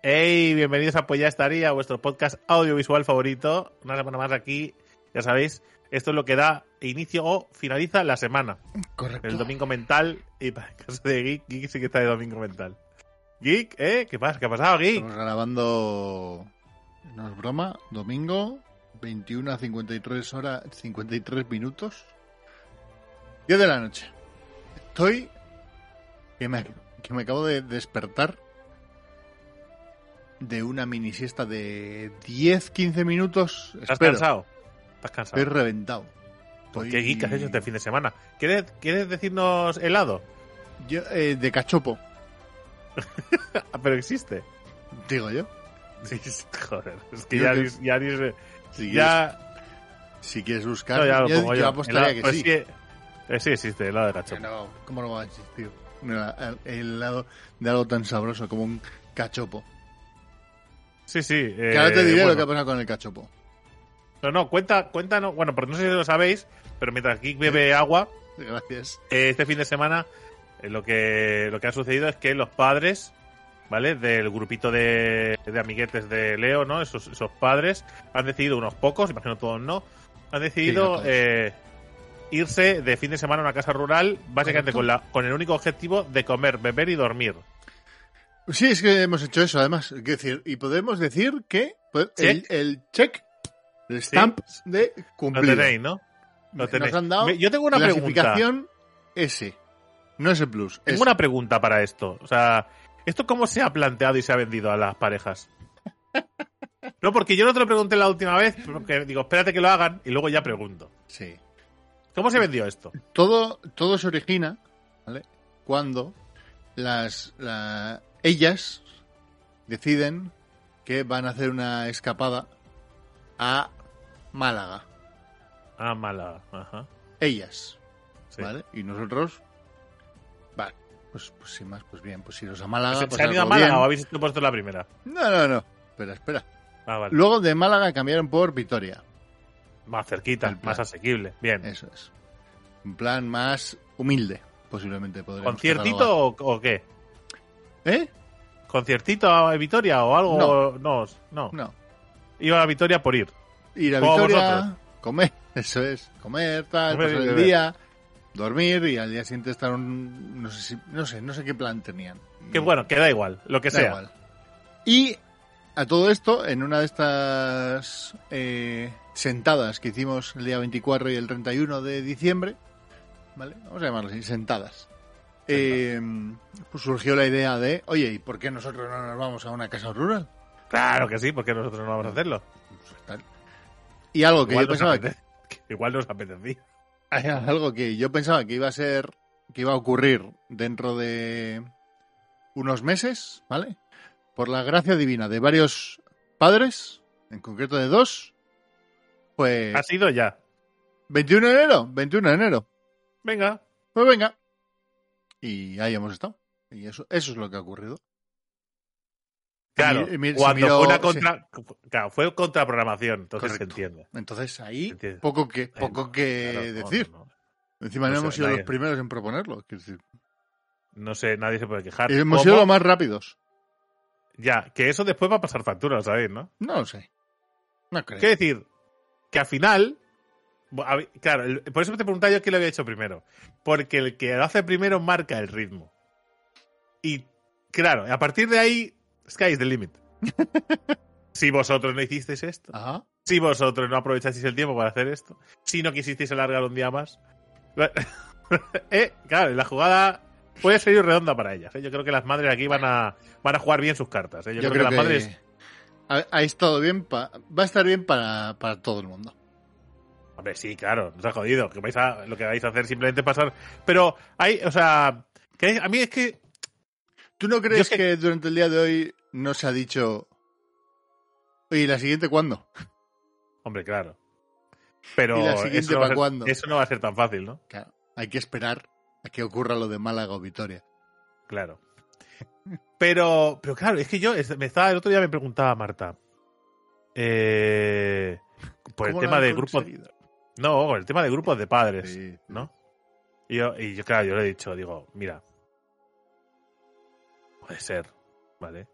Hey, bienvenidos a Pues ya estaría, vuestro podcast audiovisual favorito. Una semana más aquí, ya sabéis, esto es lo que da inicio o finaliza la semana. Correcto. El domingo mental, y para el caso de Geek, Geek sí que está de domingo mental. Geek, ¿eh? ¿Qué pasa? ¿Qué ha pasado, Geek? Estamos grabando, no es broma, domingo, 21 a 53 horas, 53 minutos. 10 de la noche. Estoy que me, que me acabo de despertar de una mini siesta de 10-15 minutos. ¿Estás Espero. cansado? ¿Estás cansado? Estoy reventado. ¿Por Estoy- qué Geek has hecho este fin de semana? ¿Quieres, ¿quieres decirnos helado? Yo, eh, de cachopo, Ah, pero existe. digo yo. Sí, sí, joder. Es que ya, que- ni- ya, ni- Si, ya, quieres, si quieres buscar, no, ya lo yo, pongo yo yo. apostaría Helado- que pues sí. eh, sí existe, helado de cachopo. no, ¿Cómo no va a existir? El, el lado de algo tan sabroso como un cachopo. Sí, sí. eh, Que ahora te diré bueno. lo que ha pasado con el cachopo. No, no, cuenta, cuéntanos. Bueno, porque no sé si lo sabéis, pero mientras Geek bebe agua, Gracias. eh, este fin de semana eh, lo que lo que ha sucedido es que los padres, ¿vale? Del grupito de, de amiguetes de Leo, ¿no? Esos, esos padres han decidido, unos pocos, imagino todos no, han decidido eh, irse de fin de semana a una casa rural, básicamente Correcto. con, la, con el único objetivo de comer, beber y dormir. Sí, es que hemos hecho eso, además. Es decir, y podemos decir que pues, el, Check. el check, el stamp de Lo cumplido. tenéis, ¿no? Lo Nos tenéis. han dado Yo tengo una pregunta. clasificación S. No es el plus. Tengo una pregunta para esto. O sea, ¿esto cómo se ha planteado y se ha vendido a las parejas? No, porque yo no te lo pregunté la última vez, porque digo, espérate que lo hagan y luego ya pregunto. Sí. ¿Cómo se vendió esto? Todo, todo se origina, ¿vale? Cuando las, la- ellas deciden que van a hacer una escapada a Málaga. Ah, mala. Ajá. Ellas, Sí. ¿vale? Y nosotros, vale, pues, pues sin más, pues bien, pues iros a Málaga. ¿Se, pues se han ido a Málaga bien. o habéis puesto la primera? No, no, no. Espera, espera. Ah, vale. Luego de Málaga cambiaron por Vitoria. Más cerquita, más asequible. Bien. Eso es. Un plan más humilde, posiblemente ¿Conciertito o, o qué? ¿Eh? ¿Conciertito a Vitoria o algo? No, no. No. Iba a Vitoria por ir. Ir a Vitoria, comer, eso es, comer, tal, Comer pasar el beber. día, dormir y al día siguiente estar un, no sé si, no sé, no sé qué plan tenían. Que bueno, que da igual, lo que Da sea. igual. Y a todo esto, en una de estas eh, sentadas que hicimos el día 24 y el 31 de diciembre, ¿vale? Vamos a llamarlo así, sentadas. Eh, pues surgió la idea de, oye, ¿y por qué nosotros no nos vamos a una casa rural? Claro que sí, porque nosotros no vamos a hacerlo. Pues tal. Y algo que Igual yo pensaba que, apetece, que igual nos apetecía. Algo que yo pensaba que iba a ser, que iba a ocurrir dentro de unos meses, ¿vale? Por la gracia divina de varios padres, en concreto de dos, pues Ha sido ya. 21 de enero, 21 de enero. Venga. Pues venga. Y ahí hemos estado. Y eso, eso es lo que ha ocurrido. Claro, Y se cuando miró- fue una contra... Claro, fue contraprogramación, entonces Correcto. se entiende. Entonces ahí poco que, poco no, que claro, no, decir. no, no. Encima No sé, hemos sido nadie- los primeros en proponerlo. decir. No sé, nadie se puede quejar. Hemos ¿Cómo? sido los más rápidos. Ya, que eso después va a pasar factura, lo sabéis, ¿no? No lo sé. No creo. Quiero decir, que al final... Claro, por eso te preguntaba yo quién lo había hecho primero. Porque el que lo hace primero marca el ritmo. Y, claro, a partir de ahí, sky is the limit. si vosotros no hicisteis esto, Ajá. si vosotros no aprovechasteis el tiempo para hacer esto, si no quisisteis alargar un día más, eh, claro, la jugada puede ser redonda para ellas. ¿eh? Yo creo que las madres aquí van a, van a jugar bien sus cartas. ¿eh? Yo, Yo, creo, que las madres. ha, ha estado bien, pa- va a estar bien para, para todo el mundo. Hombre, sí, claro, nos ha jodido. Que vais a, lo que vais a hacer simplemente pasar. Pero hay, o sea, que a mí es que. ¿Tú no crees que- que... durante el día de hoy no se ha dicho, ¿y la siguiente cuándo? Hombre, claro. Pero ¿Y la siguiente eso, no para ser- cuándo? eso no va a ser tan fácil, ¿no? Claro, hay que esperar a que ocurra lo de Málaga o Vitoria. Claro. Pero, pero claro, es que yo me estaba, el otro día me preguntaba Marta. Eh, por el ¿Cómo lo tema de grupos. conseguido? No, el tema de grupos de padres, Sí. ¿no? Y yo, y yo, claro, yo le he dicho, digo, mira, puede ser, ¿vale?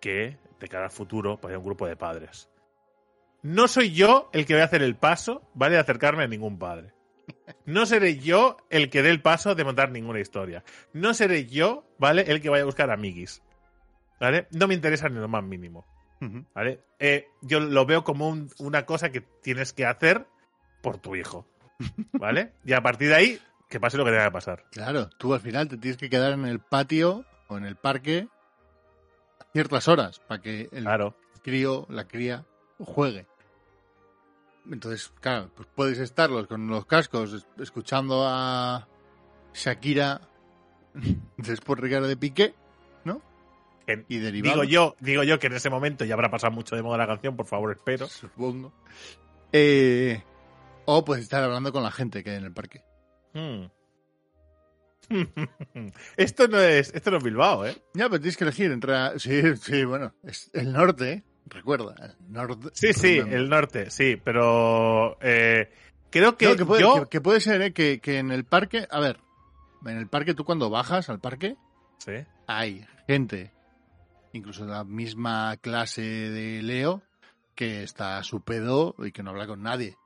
que, de cara al futuro, pues hay un grupo de padres. No soy yo el que voy a hacer el paso, ¿vale? De acercarme a ningún padre. No seré yo el que dé el paso de montar ninguna historia. No seré yo, ¿vale? El que vaya a buscar amiguis. ¿Vale? No me interesa ni lo más mínimo. ¿Vale? Eh, yo lo veo como un- una cosa que tienes que hacer por tu hijo. ¿Vale? Y a partir de ahí, que pase lo que tenga que pasar. Claro, tú al final te tienes que quedar en el patio o en el parque a ciertas horas para que el Claro. crío, la cría, juegue. Entonces, claro, pues puedes estarlos con los cascos es- escuchando a Shakira después Ricardo de Piqué Que- y derivado. Digo yo, digo yo que en ese momento ya habrá pasado mucho de moda la canción, por favor, espero. supongo. Eh, o puedes estar hablando con la gente que hay en el parque. Hmm. esto no es, esto no es Bilbao, ¿eh? Ya, pero tienes que elegir entre... Sí, sí, bueno, es el norte, ¿eh? Recuerda, el norte. Sí, sí, el norte, sí, pero eh, creo que, No, que, puede, yo... que- que puede ser, ¿eh? Que, que en el parque... A ver, en el parque tú cuando bajas al parque Sí. hay gente, incluso de la misma clase de Leo, que está a su pedo y que no habla con nadie.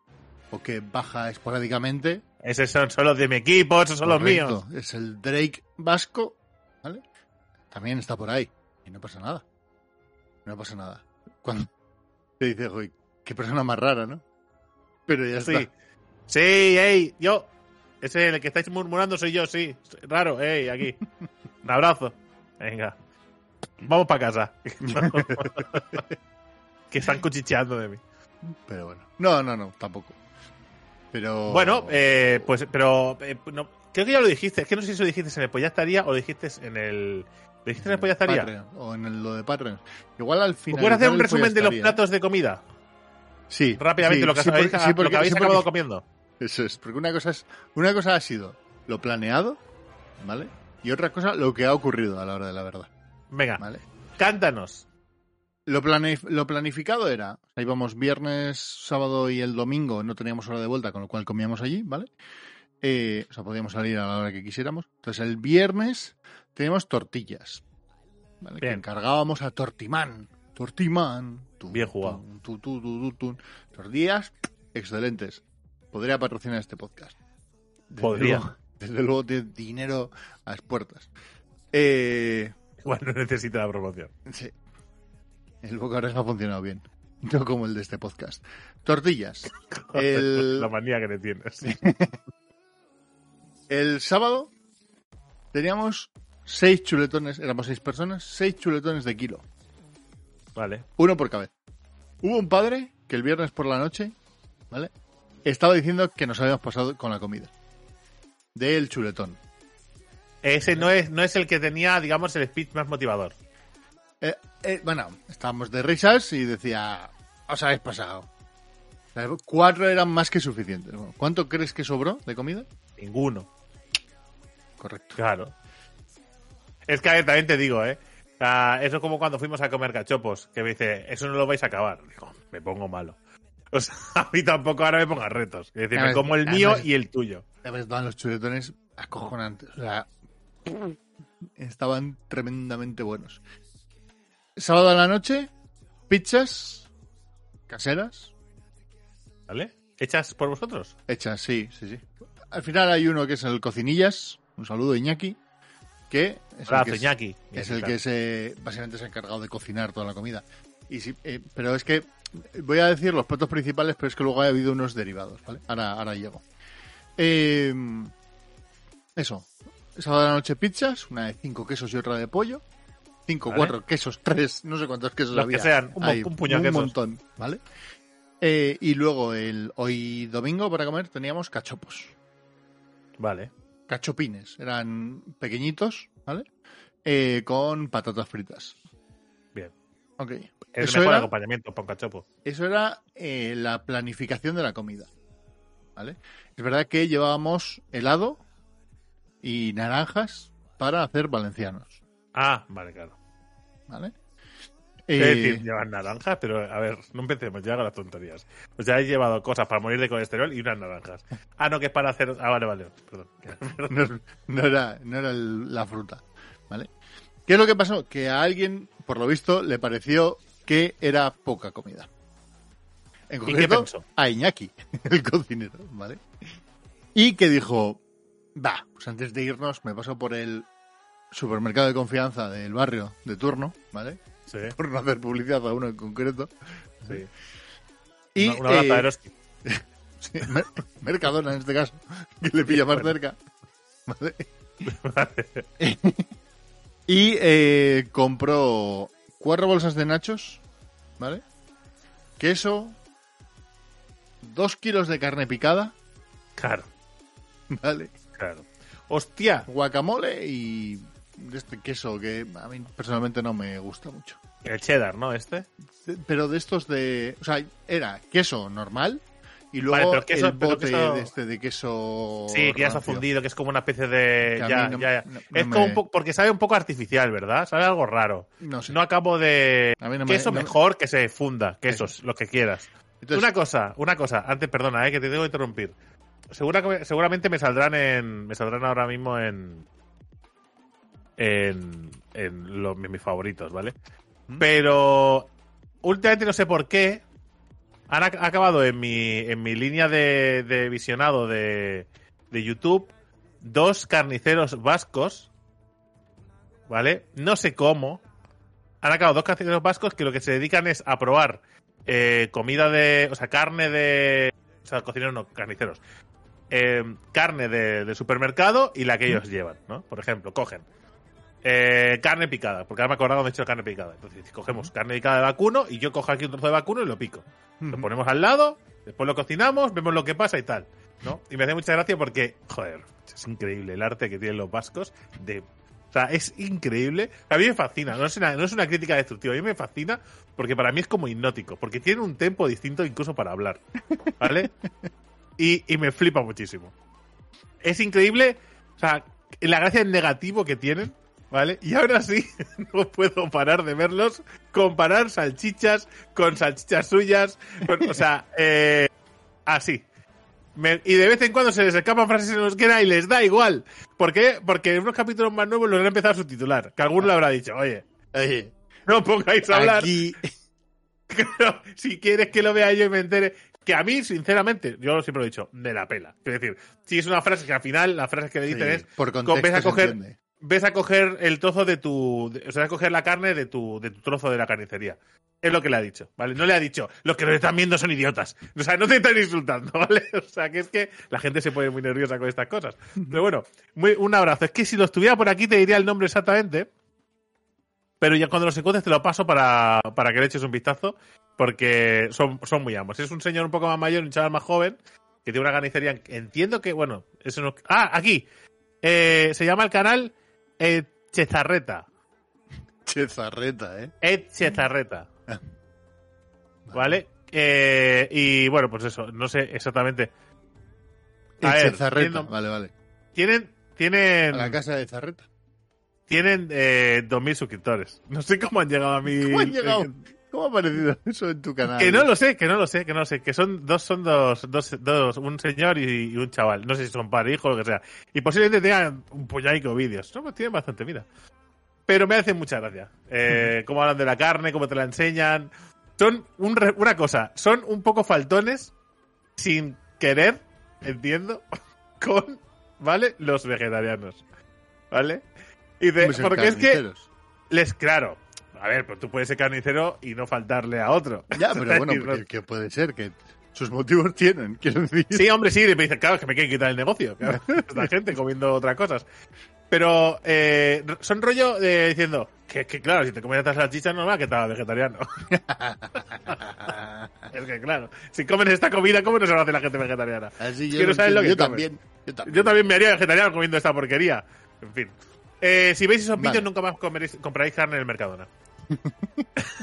O que baja esporádicamente. Esos son, son los de mi equipo, esos son los míos. Es el Drake vasco, ¿vale? También está por ahí. Y no pasa nada. No pasa nada. Cuando te dices, "Joder, qué persona más rara, ¿no? Pero ya Sí. está. Sí, ey, yo. Ese el que estáis murmurando soy yo, sí. Raro, ey, aquí. Un abrazo. Venga. Vamos para casa. que están cuchicheando de mí. Pero bueno. No, no, no, tampoco. Pero. Bueno, eh, pues, pero eh, no, creo que ya lo dijiste. Es que no sé si lo dijiste en el Pues ya estaría o lo dijiste en el. ¿Lo dijiste en el Pues ya estaría? Patreon, o en el- lo de Patreon. Igual al ¿Me final. puedes hacer un resumen de los platos de comida? Sí. Rápidamente, sí, lo que, sí, habéis, porque- sí, lo porque- que habéis sí, acabado porque- comiendo. Eso es, porque una cosa es, una cosa ha sido lo planeado, ¿vale? Y otra cosa lo que ha ocurrido a la hora de la verdad, Venga, ¿vale? cántanos. Lo, lo planificado era, o sea, íbamos viernes, sábado y el domingo, no teníamos hora de vuelta, con lo cual comíamos allí, ¿vale? Eh, o sea, podíamos salir a la hora que quisiéramos. Entonces el viernes teníamos tortillas, ¿vale? Que Bien. encargábamos a Tortimán. Tortimán. Tun, Bien jugado. tun, tu, tu, tu, tu, tun. Tortillas excelentes. Podría patrocinar este podcast. Desde Podría. luego- desde luego tiene dinero a las puertas. Eh, Igual no necesita la promoción. Sí. El boca oreja ha funcionado bien. No como el de este podcast. Tortillas. El, La manía que le tienes. el sábado teníamos seis chuletones, éramos seis personas, seis chuletones de kilo. Vale. Uno por cabeza. Hubo un padre que el viernes por la noche, ¿vale? Estaba diciendo que nos habíamos pasado con la comida. Del chuletón. Ese no es, no es el que tenía, digamos, el speech más motivador. Eh, eh, bueno, estábamos de risas y decía, os habéis pasado. Cuatro eran más que suficientes. ¿Cuánto crees que sobró de comida? Ninguno. Correcto. Claro. Es que a ver, también te digo, ¿eh? O sea, eso es como cuando fuimos a comer cachopos, que me dice, eso no lo vais a acabar. Digo, me pongo malo. O sea, a mí tampoco ahora me pongas retos. Es decir, me como el además- mío y el tuyo. Además, estaban los chuletones acojonantes. O sea, estaban tremendamente buenos. Sábado a la noche, pizzas caseras. ¿Vale? ¿Hechas por vosotros? Hechas, sí, sí, sí. Al final hay uno que es el cocinillas. Un saludo, Iñaki. Que es el que, Iñaki. es el que se, básicamente se ha encargado de cocinar toda la comida. Y sí, eh, pero es que voy a decir los platos principales, pero es que luego ha habido unos derivados, ¿vale? Ahora, ahora llego. Eh, eso. Sábado a la noche pizzas, una de cinco quesos y otra de pollo. Cinco, Vale. cuatro quesos, tres, no sé cuántos quesos Los había. que sean, un Ahí, un puño un quesos. montón, ¿vale? Eh, y luego el hoy domingo para comer teníamos cachopos. Vale. Cachopines, eran pequeñitos, ¿vale? Eh, con patatas fritas. Bien. Ok. Es Eso mejor era, acompañamiento para un cachopo. eso era eh, la planificación de la comida. ¿Vale? Es verdad que llevábamos helado y naranjas para hacer valencianos. Ah, vale, claro. ¿Vale? Es decir, llevan naranjas, pero a ver, no empecemos ya con las tonterías. O sea, he llevado cosas para morir de colesterol y unas naranjas. Ah, no, que es para hacer. Ah, vale, vale, perdón. no, no era, no era el- la fruta. ¿Vale? ¿Qué es lo que pasó? Que a alguien, por lo visto, le pareció que era poca comida. En ¿Y qué concreto, pensó? a Iñaki, el cocinero, ¿vale? Y que dijo, va, pues antes de irnos me paso por el supermercado de confianza del barrio de turno, ¿vale? Sí, Por no hacer publicidad a uno en concreto. sí. Y, una, una lata eh, sí, Mer- Mercadona en este caso, que le pilla más cerca. ¿vale? Y eh, compró cuatro bolsas de nachos, ¿vale? Queso, dos kilos de carne picada, Claro, ¿vale? claro. Hostia, Guacamole y de este queso que a mí personalmente no me gusta mucho. el cheddar, ¿no? Este. Pero de estos de... O sea, era queso normal y luego Vale, pero queso- el pero bote queso- de este de queso... Sí, que ya está rancio. fundido, que es como una especie de. Ya, no- ya, ya. no- no es como me- un poco. Porque sabe un poco artificial, ¿verdad? Sabe algo raro. No sé. No acabo de. A mí queso me- mejor que se funda, quesos, lo que quieras. Entonces, una cosa, una cosa, antes, perdona, eh, que te tengo que interrumpir. Segura seguramente me saldrán en. Me saldrán ahora mismo en. En. En, mis favoritos, ¿vale? ¿Mm? Pero. Últimamente no sé por qué. Han ac- acabado en mi, en mi línea de, de visionado de, de YouTube dos carniceros vascos. ¿Vale? No sé cómo. Han acabado dos carniceros vascos que lo que se dedican es a probar eh, comida de. O sea, carne de. O sea, cocineros no, carniceros. Eh, carne de, de supermercado y la que ellos llevan, ¿no? Por ejemplo, cogen eh, carne picada, porque ahora me dónde he hecho carne picada. Entonces, cogemos carne picada de vacuno y yo cojo aquí un trozo de vacuno y lo pico. Lo ponemos al lado, después lo cocinamos, vemos lo que pasa y tal. ¿no? Y me hace mucha gracia porque, joder, es increíble el arte que tienen los vascos de. O sea, es increíble. A mí me fascina, no es, una, no es una crítica destructiva, a mí me fascina porque para mí es como hipnótico, porque tiene un tempo distinto incluso para hablar. ¿Vale? Y, y me flipa muchísimo. Es increíble, o sea, la gracia en negativo que tienen, ¿vale? Y ahora sí, no puedo parar de verlos comparar salchichas con salchichas suyas, con- o sea, eh, así. Me- y de vez en cuando se les escapan frases en euskera y les da igual. ¿Por qué? Porque en unos capítulos más nuevos los han empezado a subtitular. Que alguno le habrá dicho, oye, oye, no pongáis a hablar. aquí... Si quieres que lo vea yo y me entere. Que a mí, sinceramente, yo siempre lo he dicho, de la pela. Es decir, si es una frase que al final, la frase que le dicen Sí, es, por contexto a coger. Ves a coger el trozo de tu, o sea, a coger la carne de tu, de tu trozo de la carnicería. Es lo que le ha dicho, ¿vale? No le ha dicho, los que lo están viendo son idiotas. O sea, no te están insultando, ¿vale? O sea, que es que la gente se pone muy nerviosa con estas cosas. Pero bueno, muy, un abrazo. Es que si lo estuviera por aquí te diría el nombre exactamente, pero ya cuando los encuentres te lo paso para, para que le eches un vistazo, porque son, son muy ambos. Es un señor un poco más mayor, un chaval más joven, que tiene una carnicería. Entiendo que, bueno, eso no. Ah, aquí. Eh, se llama el canal eh, Chezarreta. Chezarreta, ¿eh? Ed Chezarreta. ¿Vale? Eh, y bueno, pues eso, no sé exactamente. A ver, Chezarreta, tienen- vale, vale. Tienen, tienen, A la casa de Zarreta. tienen eh, 2.000 suscriptores. No sé cómo han llegado a mí. ¿Cómo han llegado? ¿Cómo ha aparecido eso en tu canal? Que no lo sé, que no lo sé, que no lo sé. Que son dos, son dos, dos, dos un señor y, y un chaval. No sé si son padre, hijo, lo que sea. Y posiblemente tengan un de vídeos. No, pues tienen bastante vida. Pero me hacen mucha gracia. Eh, cómo hablan de la carne, cómo te la enseñan. Son un una cosa, son un poco faltones sin querer, entiendo, con, ¿vale? Los vegetarianos. ¿Vale? Y de, porque es que les, claro, a ver, pero tú puedes ser carnicero y no faltarle a otro. Ya, pero bueno, que, puede ser, que sus motivos tienen, quiero decir. Sí, hombre, sí, me dicen, claro, es que me quieren quitar el negocio. Claro, esta gente comiendo otras cosas. Pero eh, son rollo de diciendo que, que, claro, si te comes estas salchichas normal que estás vegetariano. es que, claro, si comen esta comida, ¿cómo no se lo hace la gente vegetariana? Así Es yo, que no lo sabes lo entiendo. que yo comen. también. Yo también. Yo también me haría vegetariano comiendo esta porquería. En fin. Eh, si veis esos Vale. vídeos, nunca más comeréis- compraréis carne en el Mercadona.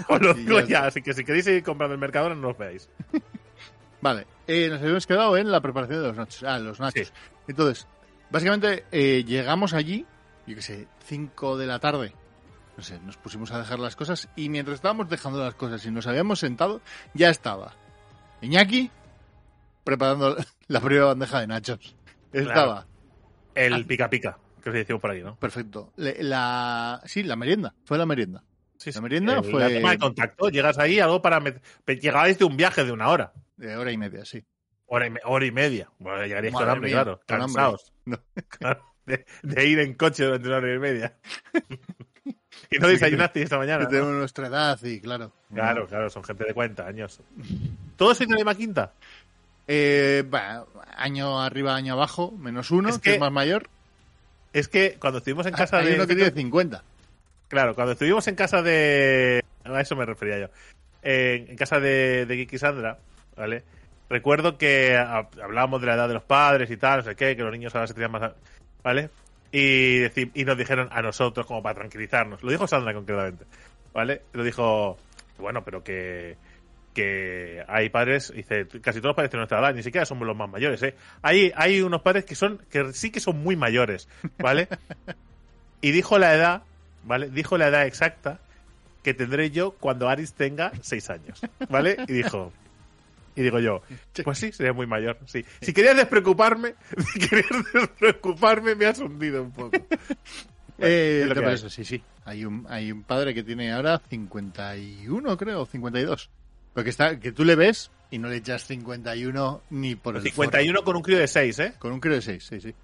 Os lo digo ya ya, así que si queréis seguir comprando el Mercadona, no os veáis. Vale, eh, nos habíamos quedado en la preparación de los nachos. Ah, los nachos. Sí. Entonces, básicamente eh, llegamos allí, yo qué sé, 5 de la tarde. No sé, nos pusimos a dejar las cosas y mientras estábamos dejando las cosas y nos habíamos sentado, ya estaba Iñaki preparando la primera bandeja de nachos. Estaba El pica pica. que os decimos por ahí, ¿no? Perfecto. Le- la, sí, la merienda. Fue la merienda. Sí, La merienda El- fue- La toma de contacto, llegas ahí, algo para... Llegabais de un viaje de una hora. De hora y media, sí. Hora y, me- hora y media. Bueno, llegaríais con Madre hambre, mía, claro. con hambre. Cansados. No. Claro, de, de ir en coche durante una hora y media. y no desayunaste esta mañana. Que ¿no? tenemos nuestra edad y claro. Claro, claro, son gente de 40 años. ¿Todos sois de la misma quinta? Eh, bah, año arriba, año abajo, menos uno, Es que, que- es más mayor. Es que cuando estuvimos en casa Hay de... uno que tiene 50. Claro, cuando estuvimos en casa de. A eso me refería yo. En, en casa de, de Kiki Sandra, ¿vale? Recuerdo que ha- hablábamos de la edad de los padres y tal, no sé qué, que los niños ahora se tenían más. ¿Vale? Y, y nos dijeron a nosotros, como para tranquilizarnos. Lo dijo Sandra concretamente, ¿vale? Lo dijo, bueno, pero que. Que hay padres, dice, casi todos los padres de nuestra edad, ni siquiera somos los más mayores, ¿eh? Hay, hay unos padres que son, que sí que son muy mayores, ¿vale? y dijo la edad, ¿vale? Dijo la edad exacta que tendré yo cuando Aris tenga seis años, ¿vale? Y dijo, y digo yo, pues sí, sería muy mayor, sí. Si querías despreocuparme, si querías despreocuparme, me has hundido un poco. Eh, es lo te que parece, sí, sí. Hay un, hay un padre que tiene ahora 51, creo, o 52. Porque está, que tú le ves y no le echas 51 ni por el 51 con un crío de seis, ¿eh? forro. Con un crío de 6, sí, sí.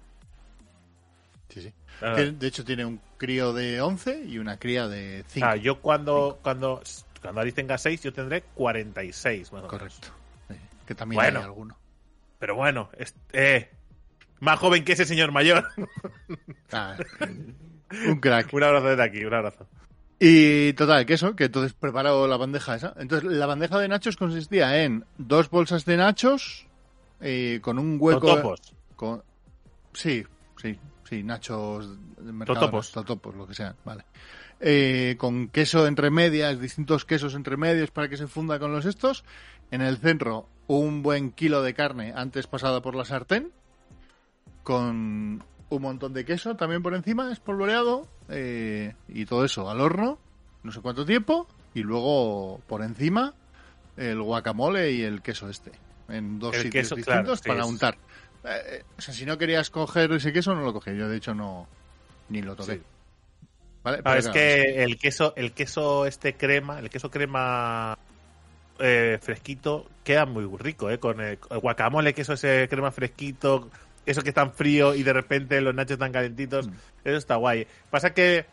Sí, sí. Ah, Que, de hecho, tiene un crío de 11 y una cría de 5. ah, yo cuando, cuando, cuando Aris tenga seis, yo tendré 46, más. Correcto. Sí, que también Bueno. hay alguno. Pero bueno, es, eh, más joven que ese señor mayor. Ah, un crack. un abrazo desde aquí, un abrazo. Y total, que eso, que entonces preparó la bandeja esa. Entonces, la bandeja de nachos consistía en dos bolsas de nachos eh, con un hueco. Totopos. Con... Sí, sí, sí, nachos de mercado. Totopos. Totopos, lo que sea, vale. Eh, con queso entre medias, distintos quesos entre medios para que se funda con los estos. En el centro, un buen kilo de carne antes pasada por la sartén. Con un montón de queso también por encima, espolvoreado. eh, y todo eso al horno, no sé cuánto tiempo. Y luego por encima, el guacamole y el queso este. En dos El sitios queso, distintos claro, para untar. Eh, o sea, si no querías coger ese queso, no lo cogí. Yo, de hecho, no ni lo toqué. Sí. ¿Vale? Ah, Pero es claro, que el queso, el queso este crema, el queso crema eh, fresquito queda muy rico, ¿eh? Con el, el guacamole, queso ese crema fresquito, eso que es tan frío y de repente los nachos tan calentitos, Mm. eso está guay. Pasa que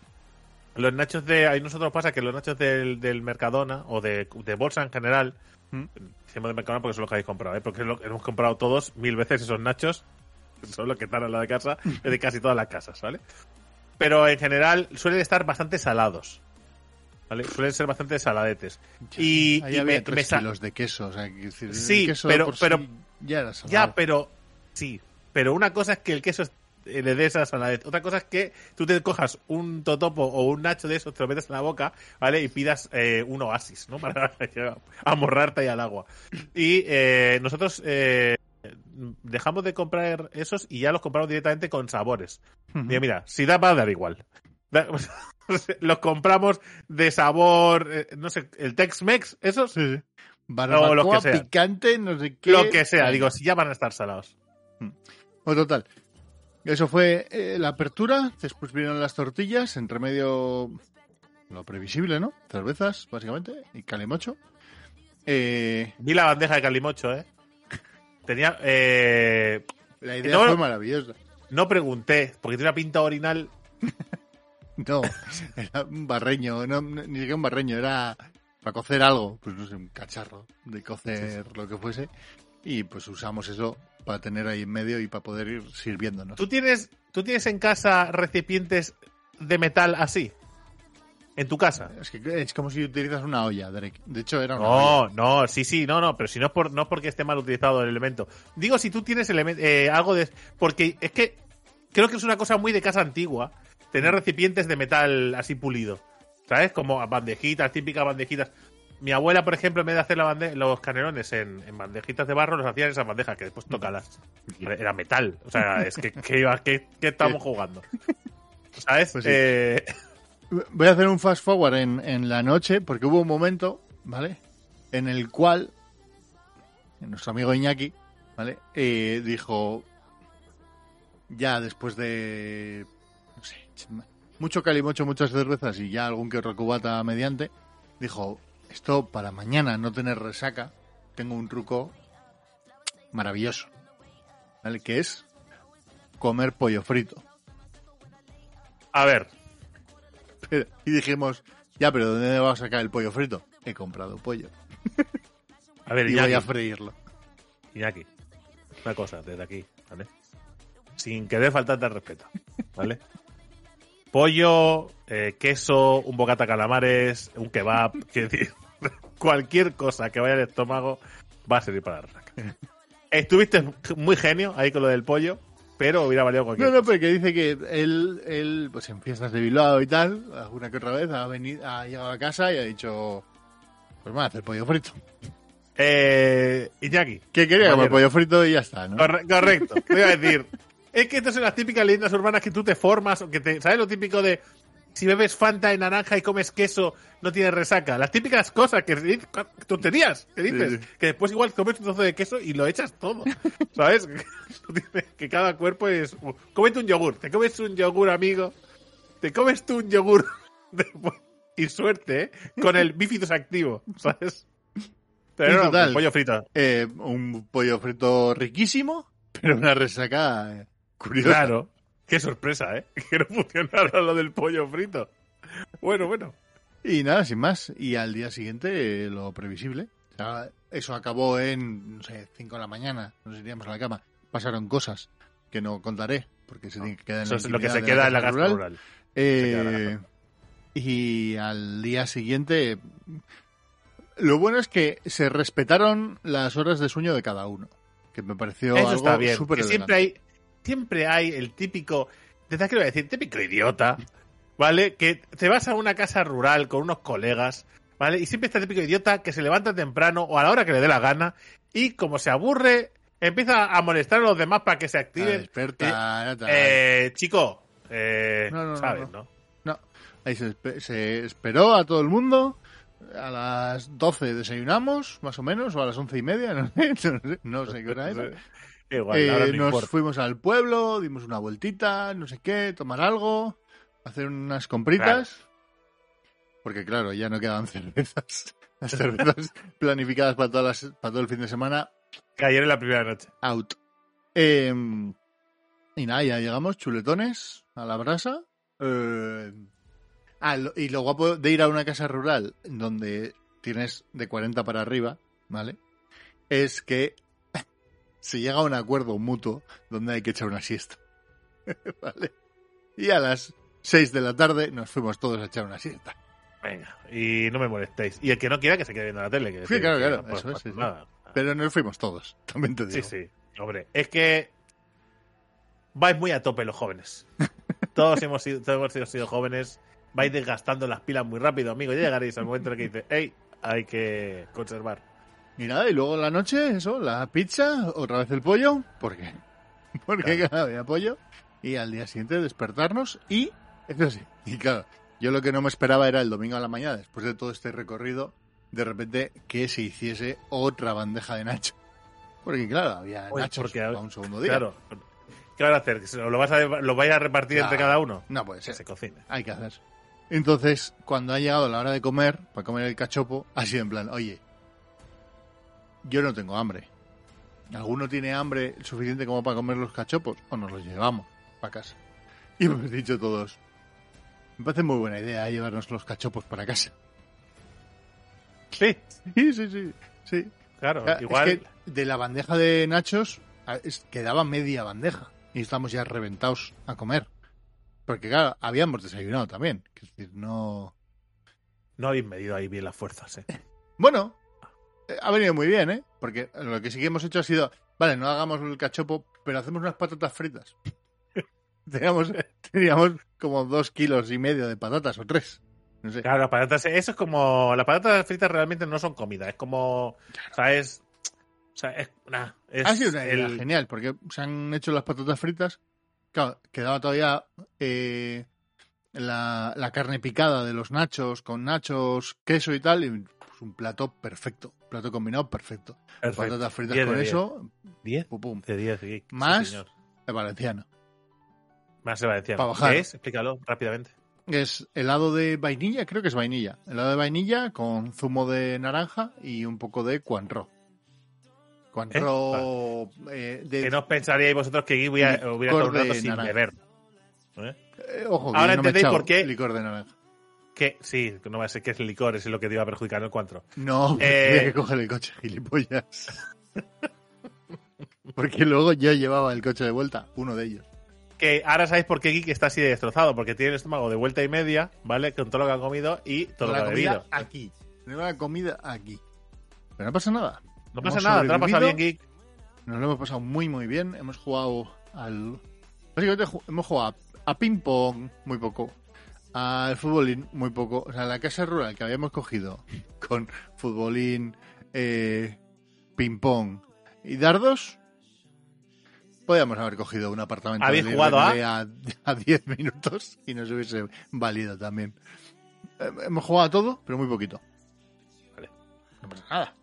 los nachos de, ahí nosotros pasa que los nachos del, del Mercadona o de, de bolsa en general, Mm. decimos de Mercadona porque son los que habéis comprado, ¿eh? Porque es lo- hemos comprado todos mil veces esos nachos, son los que están al lado de casa, de casi todas las casas, ¿vale? Pero en general suelen estar bastante salados. ¿Vale? Suelen ser bastante saladetes. Ya, Y, ahí y había me- tres me sa- kilos de queso. O sea, decir, Sí, queso pero- por sí pero- ya era. Ya, pero. Sí. Pero una cosa es que el queso eh, le dé esa saladez. Otra cosa es que tú te cojas un totopo o un nacho de esos, te lo metes en la boca, ¿vale? Y pidas eh, un oasis, ¿no? Para amorrarte ahí al agua. Y eh, nosotros eh, dejamos de comprar esos y ya los compramos directamente con sabores. Ujú. Mira, mira, si da va a dar igual. Da- los compramos de sabor, no sé, el Tex-Mex, esos, Sí, sí. Barbacoa, O lo que sea. picante, no sé qué. lo que sea. Digo, si ya van a estar salados. Bueno, total. Eso fue eh, la apertura. Después vinieron las tortillas. Entre medio, lo previsible, ¿no? Cervezas, básicamente. Y calimocho. Eh, Vi la bandeja de calimocho, ¿eh? Tenía. Eh, la idea No, fue maravillosa. no pregunté, porque tiene una pinta orinal. No, era un barreño. no, no, ni siquiera un barreño. Era para cocer algo. Pues no sé, un cacharro de cocer lo que fuese. Y pues usamos eso para tener ahí en medio y para poder ir sirviéndonos. ¿Tú tienes, ¿Tú tienes en casa recipientes de metal así? ¿En tu casa? Es que es como si utilizas una olla, Derek. De hecho, era una olla. No, no, sí, sí, no, no, pero si no es, por, no es porque esté mal utilizado el elemento. Digo, si tú tienes eh, algo de... Porque es que creo que es una cosa muy de casa antigua, tener recipientes de metal así pulido. ¿Sabes? Como bandejitas, típicas bandejitas. Mi abuela, por ejemplo, en vez de hacer la bande- los canelones en, en bandejitas de barro, los hacía en esas bandejas que después tocalas. Era metal. O sea, es que ¿qué, iba- qué- qué estamos jugando? ¿Sabes? Pues sí. Eh, Voy a hacer un fast forward en, en la noche, porque hubo un momento, ¿vale? En el cual nuestro amigo Iñaki, ¿vale? Eh, dijo, ya después de mucho calimocho, muchas cervezas y ya algún que otro cubata mediante, dijo, esto para mañana no tener resaca, tengo un truco maravilloso, ¿vale? Que es comer pollo frito. A ver, y dijimos, ya, pero ¿dónde me vas a sacar el pollo frito? He comprado pollo a ver, y voy a Iñaki, freírlo. Iñaki, una cosa desde aquí, ¿vale? Sin querer faltarte al respeto, ¿vale? Pollo, eh, queso, un bocata calamares, un kebab, quiero decir, cualquier cosa que vaya al estómago va a servir para la resaca. Estuviste muy genio ahí con lo del pollo, pero hubiera valido cualquier No, no, cosa. pero que dice que él, él, pues en fiestas de Bilbao y tal, alguna que otra vez ha, venido, ha llegado a casa y ha dicho, pues vamos a hacer pollo frito. Eh, Iñaki, Que quería comer pollo frito y ya está, ¿no? Corre- correcto. Te iba a decir. Es que estas son las típicas leyendas urbanas que tú te formas, o que te, ¿sabes lo típico de si bebes Fanta de naranja y comes queso, no tienes resaca? Las típicas cosas que tonterías que dices, Sí, sí. que después igual comes un trozo de queso y lo echas todo, ¿sabes? que cada cuerpo es cómete un yogur, te comes un yogur, amigo. Te comes tú un yogur y suerte, ¿eh? con el bífidos activo, ¿sabes? Pero total. pollo frito. Eh, un pollo frito riquísimo, pero una resaca eh, curiosa. Claro. Qué sorpresa, ¿eh? Que no funcionara lo del pollo frito. Bueno, bueno. Y nada, sin más. Y al día siguiente, eh, lo previsible. O sea, eso acabó en, no sé, 5 de la mañana. Nos iríamos a la cama. Pasaron cosas que no contaré, porque se tiene que quedar en Eso la es lo que se queda en la rural. rural. Eh, la y al día siguiente, lo bueno es que se respetaron las horas de sueño de cada uno, que me pareció Eso algo está bien. súper que siempre hay, siempre hay el típico, ¿desde qué lo voy a decir? Típico idiota, ¿vale? Que te vas a una casa rural con unos colegas, ¿vale? Y siempre está el típico idiota que se levanta temprano o a la hora que le dé la gana y como se aburre, empieza a molestar a los demás para que se activen. despertar, tal. Eh, chico, eh, No, no, no, ¿sabes, no. no? No, ahí se, espe- se esperó a todo el mundo. A las 12 desayunamos, más o menos, o a las once y media, no sé, no sé, no sé qué hora era. Igual, Eh, ahora no nos importa. fuimos al pueblo, dimos una vueltita, no sé qué, tomar algo, hacer unas compritas. Porque claro, ya no quedaban cervezas. Las cervezas planificadas para, todas las- para todo el fin de semana, ayer en la primera noche. out. Eh, y nada, ya llegamos, chuletones, a la brasa. Eh, ah, lo- y lo guapo de ir a una casa rural donde tienes de 40 para arriba, ¿vale? Es que se llega a un acuerdo mutuo donde hay que echar una siesta. ¿Vale? Y a las 6 de la tarde nos fuimos todos a echar una siesta. Venga, y no me molestéis. Y el que no quiera que se quede viendo la tele. Que Sí, claro, claro, eso es, sí, sí. nada. Pero nos fuimos todos, también te Sí, digo. sí. Hombre, es que vais muy a tope los jóvenes. Todos hemos sido, todos hemos sido, sido jóvenes. Vais desgastando las pilas muy rápido, amigo. Ya llegaréis al momento en el que dice, hey, hay que conservar. Y nada, y luego en la noche, eso, la pizza, otra vez el pollo. ¿Por qué? Porque claro, había pollo. Y al día siguiente despertarnos y, eso sí, y claro, yo lo que no me esperaba era el domingo a la mañana, después de todo este recorrido, de repente que se hiciese otra bandeja de nacho. Porque claro, había nachos porque, para un segundo día. Claro. ¿Qué van a hacer? ¿Que se- ¿Lo, vas a, ¿Lo vais a repartir entre cada uno? No puede Que ser. se cocine. Hay que hacer. Entonces, cuando ha llegado la hora de comer, para comer el cachopo, ha sido en plan, oye, yo no tengo hambre. ¿Alguno tiene hambre suficiente como para comer los cachopos? O nos los llevamos para casa. Y hemos dicho todos, me parece muy buena idea llevarnos los cachopos para casa. Sí, Sí, sí, sí. sí. claro. Es igual. que de la bandeja de nachos a- es- quedaba media bandeja. Y estamos ya reventados a comer. Porque claro, habíamos desayunado también. Es decir, no... No habéis medido ahí bien las fuerzas, ¿eh? Bueno, ha venido muy bien, ¿eh? Porque lo que sí que hemos hecho ha sido, vale, no hagamos el cachopo, pero hacemos unas patatas fritas. teníamos, teníamos como dos kilos y medio de patatas o tres. No sé. Claro, las patatas, eso es como. Las patatas fritas realmente no son comida, es como. O sea, es. O sea, es. nah, es Ha sido una idea el- genial, porque se han hecho las patatas fritas. Claro, quedaba todavía eh, la, la carne picada de los nachos, con nachos, queso y tal, y pues, un plato perfecto. Plato combinado perfecto. Perfecto. Patatas fritas 10 de con 10. eso, 10 pum, pum. de 10, sí, sí, Más- señor. El valenciano. Más. Pa' bajar. ¿Qué es? Explícalo rápidamente. Es helado de vainilla, creo que es vainilla. Helado de vainilla con zumo de naranja y un poco de Cuanro. Cuanro eh, de... Que no os pensaríais vosotros que aquí hubiera un rato sin naranja. beber. ¿Eh? Eh, ojo, que Ahora no me he entendéis por qué- Licor de naranja. Que sí, no va a ser que es licor, es lo que te iba a perjudicar en el cuantro. No, Eh. tenía que coger el coche, gilipollas. porque luego yo llevaba el coche de vuelta, uno de ellos. Que ahora sabéis por qué Geek está así de destrozado, porque tiene el estómago de vuelta y media, ¿vale? Con todo lo que ha comido y todo lo que la ha comida bebido. aquí. Tengo la comida aquí. Pero no pasa nada. No pasa Hemos nada, te lo ha pasado bien. Geek. Nos lo hemos pasado muy, muy bien. Hemos jugado al. Básicamente hemos jugado a, a ping-pong muy poco. Al futbolín muy poco. O sea, la casa rural que habíamos cogido con futbolín, eh, ping-pong y dardos. Podíamos haber cogido un apartamento ¿Habéis del jugado a? A, a 10 minutos y nos hubiese valido también. Eh, Hemos jugado a todo, pero muy poquito. Vale. No pasa nada.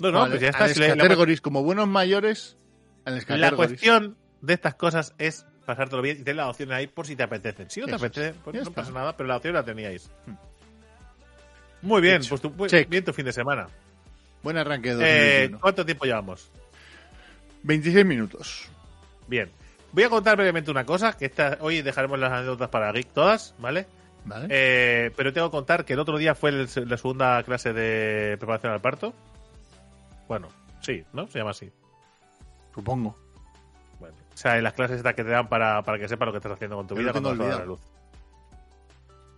No, no, Vale, pues ya está. si la, como buenos mayores, al la cuestión de estas cosas es pasártelo bien y tener la opción ahí por si te apetece. Si no te apetece, pues Ya no está. pasa nada, pero la opción la teníais. Muy bien, Hecho. pues tu, pues, Check. bien tu fin de semana. Buen arranque de Eh, 2021. ¿Cuánto tiempo llevamos? 26 minutos. Bien. Voy a contar brevemente una cosa, que esta, hoy dejaremos las anécdotas para Geek todas, ¿vale? ¿Vale? Eh, pero tengo que contar que el otro día fue el- la segunda clase de preparación al parto. Bueno, sí, ¿no? Se llama así. Supongo. O sea, en las clases estas que te dan para, para que sepas lo que estás haciendo con tu Yo vida cuando vas a la luz.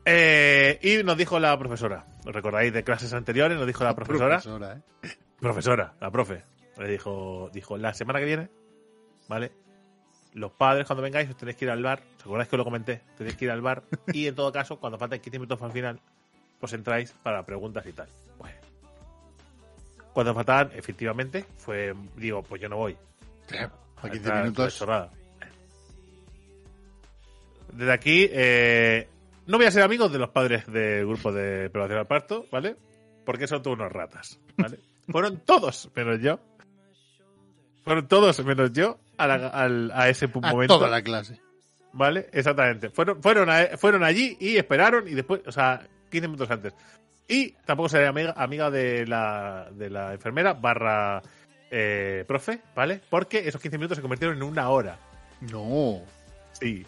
Eh, y nos dijo la profesora, ¿os recordáis de clases anteriores? Nos dijo la profesora, Profesora, ¿eh? profesora, la profe, le dijo, dijo, la semana que viene, ¿vale? Los padres cuando vengáis os tenéis que ir al bar, ¿os acordáis que os lo comenté? Tenéis que ir al bar y en todo caso, cuando falten 15 minutos para el final, pues entráis para preguntas y tal. Bueno. Cuando faltaban, efectivamente, fue, digo, pues yo no voy. A 15 Entrar, minutos. Desde aquí, eh, no voy a ser amigo de los padres del grupo de preparación al parto, ¿vale? Porque son todos unos ratas, ¿vale? Fueron todos, menos yo. Fueron todos, menos yo, a, la- al- a ese pu- A momento. toda la clase. ¿Vale? Exactamente. Fueron, fueron, a- fueron allí y esperaron y después, o sea, 15 minutos antes. Y tampoco seré amiga, amiga de, la, de la enfermera barra eh, profe, ¿vale? Porque esos 15 minutos se convirtieron en una hora. No. Sí.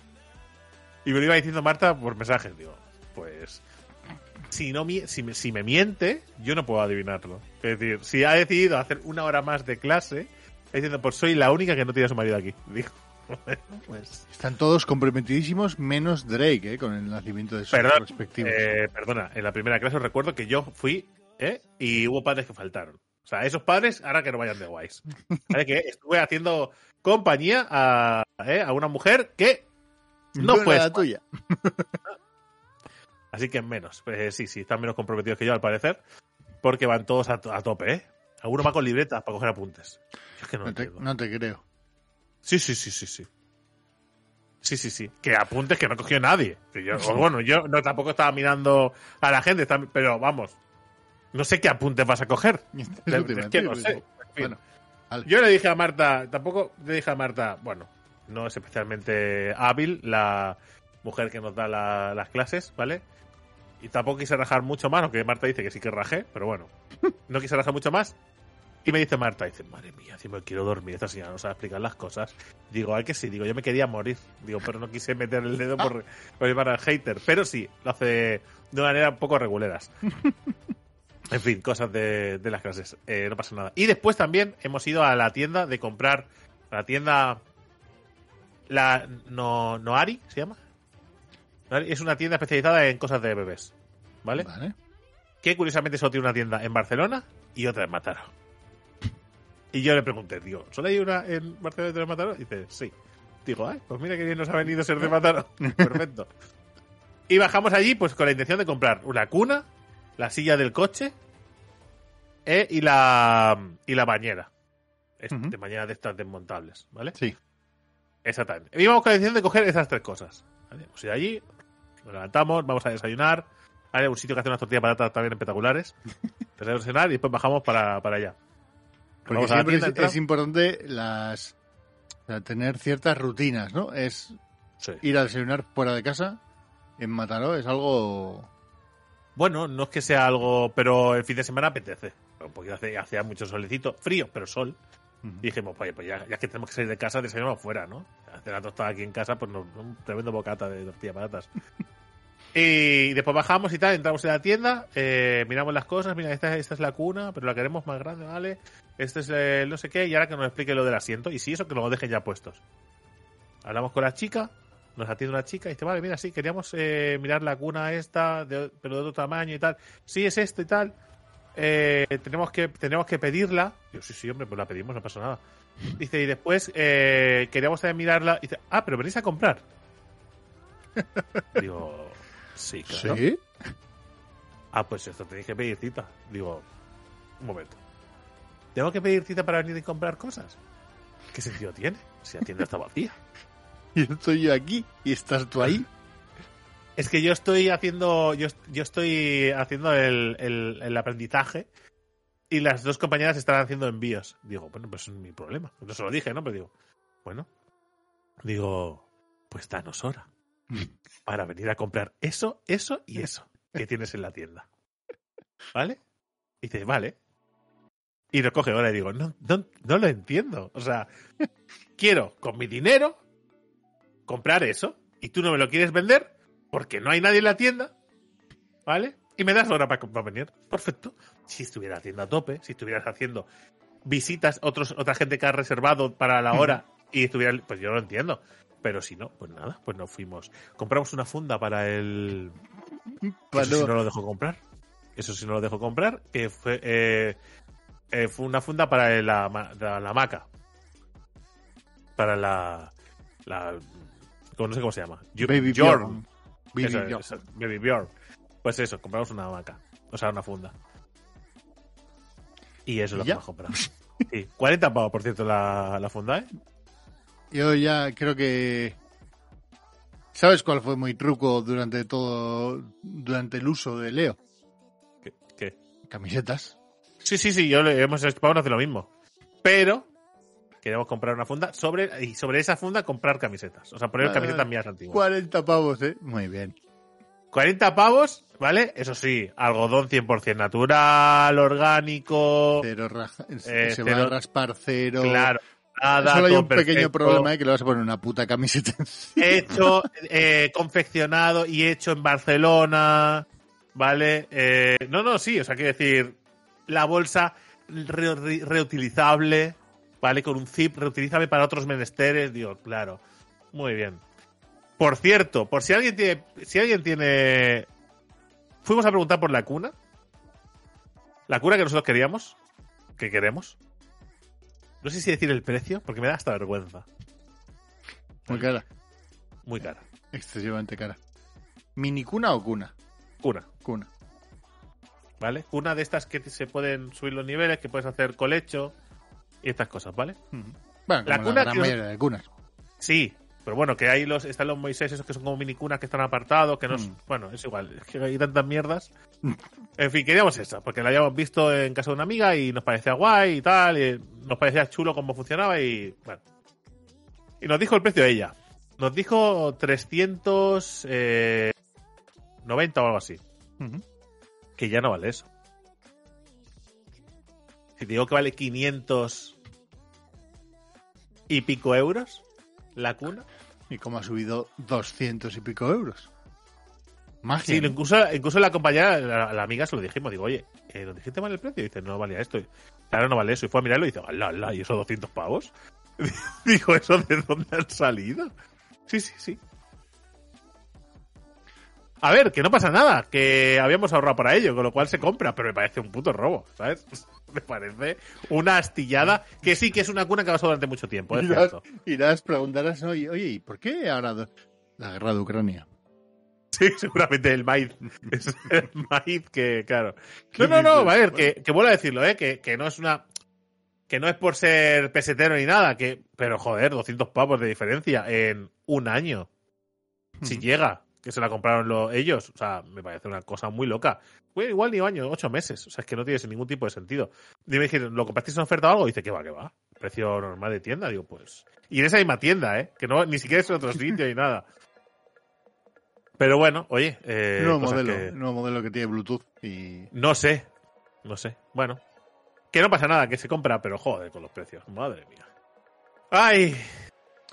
Y me lo iba diciendo Marta por mensajes. Digo, pues. Si, no, si, me, si me miente, yo no puedo adivinarlo. Es decir, si ha decidido hacer una hora más de clase, diciendo, pues soy la única que no tiene a su marido aquí. Digo, pues. Están todos comprometidísimos, menos Drake, ¿eh? Con el nacimiento de sus Perdón, respectivos. eh, perdona, en la primera clase os recuerdo que yo fui ¿eh? y hubo padres que faltaron. O sea, esos padres, ahora que no vayan de guays. ¿Vale? Que estuve haciendo compañía a, ¿eh? a una mujer que no fue la tuya. Así que menos. Pues sí, sí, están menos comprometidos que yo, al parecer. Porque van todos a, a tope, ¿eh? Alguno va con libretas para coger apuntes. Es que no, No te, no te creo. Sí, sí, sí, sí, sí. Sí, sí, sí. Que apuntes que no cogió nadie. Que yo, bueno, yo no tampoco estaba mirando a la gente, pero vamos. No sé qué apuntes vas a coger. Es que no sé. Bueno, vale. Yo le dije a Marta, tampoco le dije a Marta, bueno, no es especialmente hábil la mujer que nos da la- las clases, ¿vale? Y tampoco quise rajar mucho más, aunque Marta dice que sí que rajé, pero bueno, no quise rajar mucho más. Y me dice Marta, dice, madre mía, si me quiero dormir, esta señora no sabe explicar las cosas. Digo, ay que sí, digo, yo me quería morir. Digo, pero no quise meter el dedo por, por llevar al hater. Pero sí, lo hace de una manera un poco reguleras. En fin, cosas de, de las clases. Eh, no pasa nada. Y después también hemos ido a la tienda de comprar. A la tienda. La no, Noari, ¿se llama? Noari Es una tienda especializada en cosas de bebés. ¿Vale? Vale. Que curiosamente solo tiene una tienda en Barcelona y otra en Mataró. Y yo le pregunté, digo, ¿solo hay una en Barcelona y otra en Mataró? Y dice, sí. Digo, ay, pues mira que bien nos ha venido ser de Mataró. Perfecto. Y bajamos allí, pues con la intención de comprar una cuna, la silla del coche eh, y la y la bañera. Es- Ujú. De bañera de estas desmontables, ¿vale? Sí. Exactamente. Íbamos con la intención de coger esas tres cosas. ¿vale? Hemos ido allí, nos levantamos, vamos a desayunar. Hay un sitio que hace unas tortillas baratas también espectaculares. Empezamos a desayunar y después bajamos para, para allá. Porque Vamos a la siempre tienda, es, importante las o sea, tener ciertas rutinas, ¿no? Es Sí. ir a desayunar fuera de casa en Mataró es algo... Bueno, no es que sea algo, pero el fin de semana apetece. Porque hace, hacía mucho solecito, frío, pero sol. Y dijimos, oye, pues ya, ya que tenemos que salir de casa, desayunamos fuera, ¿no? Hacer la tostada aquí en casa, pues nos, un tremendo bocata de tortilla patatas. y después bajamos y tal, entramos en la tienda, eh, miramos las cosas, mira, esta, esta es la cuna, pero la queremos más grande, ¿vale? Este es el no sé qué, y ahora que nos explique lo del asiento, y si eso, que nos lo dejen ya puestos. Hablamos con la chica, nos atiende una chica y dice, vale, mira, sí, queríamos eh, mirar la cuna esta, de- pero de otro tamaño y tal. Sí, es esto y tal. Eh, tenemos que tenemos que pedirla. Yo, sí, sí, hombre, pues la pedimos, no pasa nada. Dice, y después eh, queríamos también mirarla. Dice, ah, pero venís a comprar. Digo, sí, claro. ¿Sí? Ah, pues esto tenéis que pedir cita. Digo, un momento. ¿Tengo que pedir cita para venir y comprar cosas? ¿Qué sentido tiene? Si la tienda está vacía. Y estoy yo aquí y estás tú ahí. Es que yo estoy haciendo, yo, yo estoy haciendo el, el- el aprendizaje y las dos compañeras están haciendo envíos. Digo, bueno, pues es mi problema. No se lo dije, ¿no? Pero digo, bueno, digo, pues danos hora para venir a comprar eso, eso y eso que tienes en la tienda. ¿Vale? Y dice, vale. Y lo coge ahora y digo, no, no, no lo entiendo. O sea, quiero con mi dinero comprar eso y tú no me lo quieres vender porque no hay nadie en la tienda, ¿vale? Y me das hora para, venir. Perfecto. Si estuviera la tienda a tope, si estuvieras haciendo visitas, otros, otra gente que ha reservado para la hora y estuviera, pues yo lo entiendo. Pero si no, pues nada, pues no fuimos. Compramos una funda para el, Para eso sí no- lo dejo comprar. Eso sí no lo dejo comprar. Que fue, eh, eh, fue una funda para la, la, la hamaca. Para la. la no sé cómo se llama. Baby Bjorn. Baby Eso, Bjorn. eso, Baby Bjorn. Pues eso, compramos una hamaca. O sea, una funda. Y eso es lo ¿Y que ya? hemos comprado. Sí, 40 pavos, por cierto, la, la funda, ¿eh? Yo ya creo que... ¿Sabes cuál fue mi truco durante todo, durante el uso de Leo? ¿Qué? qué? Camisetas. Sí, sí, sí, yo le hemos Spawn hace lo mismo. Pero queremos comprar una funda sobre y sobre esa funda comprar camisetas. O sea, poner Vale, camisetas vale. mías antiguas. 40 pavos, ¿eh? Muy bien. 40 pavos, ¿vale? Eso sí, algodón 100% natural, orgánico. Cero raja- Eh, se va a raspar cero. Claro, nada. Solo hay un pequeño problema de que le vas a poner una puta camiseta. Hecho, eh, confeccionado y hecho en Barcelona, ¿vale? Eh, no, no, sí, o sea, quiero decir, la bolsa re- re- reutilizable, ¿vale? Con un zip reutilizable para otros menesteres, digo, claro, muy bien. Por cierto, por si alguien tiene, si alguien tiene, fuimos a preguntar por la cuna, la cuna que nosotros queríamos, que queremos. No sé si decir el precio, porque me da hasta vergüenza. Muy cara. Muy cara. Excesivamente cara. ¿Mini cuna o cuna? Cuna. Cuna. ¿vale? Una de estas que se pueden subir los niveles, que puedes hacer colecho y estas cosas, ¿vale? Bueno, La como cuna la gran que- mayoría de cunas. Sí, pero bueno, que hay los, están los Moisés, esos que son como mini cunas que están apartados, que no Mm. bueno, es igual, es que hay tantas mierdas. En fin, queríamos esa, porque la habíamos visto en casa de una amiga y nos parecía guay y tal, y nos parecía chulo cómo funcionaba y bueno. Y nos dijo el precio de ella. Nos dijo 390 o algo así. Que ya no vale eso. Si te digo que vale 500 y pico euros la cuna. ¿Y cómo ha subido 200 y pico euros? Magia. Sí, ¿no? incluso, incluso la compañera, la, la amiga se lo dijimos. Digo, oye, eh, ¿nos dijiste mal el precio? Y dice, no valía esto. Claro, no vale eso. Y fue a mirarlo y dice, ala, ala, ¿y esos 200 pavos? Dijo, ¿eso de dónde han salido? Sí, sí, sí. A ver, que no pasa nada, que habíamos ahorrado para ello, con lo cual se compra, pero me parece un puto robo, ¿sabes? Me parece una astillada que sí que es una cuna que ha pasado durante mucho tiempo, es Irás, cierto. irás, preguntarás, oye, oye, ¿y por qué ahora la guerra de Ucrania? Sí, seguramente el maíz. Es el maíz que, claro. ¿Qué No, no, no, a ver, que, que vuelvo a decirlo, ¿eh? Que, que no es una. Que no es por ser pesetero ni nada, que. Pero joder, 200 pavos de diferencia en un año. Si llega, que se la compraron lo- ellos. O sea, me parece una cosa muy loca. Bueno, igual ni un año, ocho meses. O sea, es que no tiene ningún tipo de sentido. Y me dijeron, ¿lo comprasteis en oferta o algo? Y dice, que va, que va. precio normal de tienda. Digo, pues. Y en esa misma tienda, ¿eh? Que no, ni siquiera es en otro sitio ni nada. Pero bueno, oye. Eh, nuevo modelo, que- nuevo modelo que tiene Bluetooth y No sé. No sé. Bueno. Que no pasa nada, que se compra, pero joder con los precios. Madre mía. ¡Ay!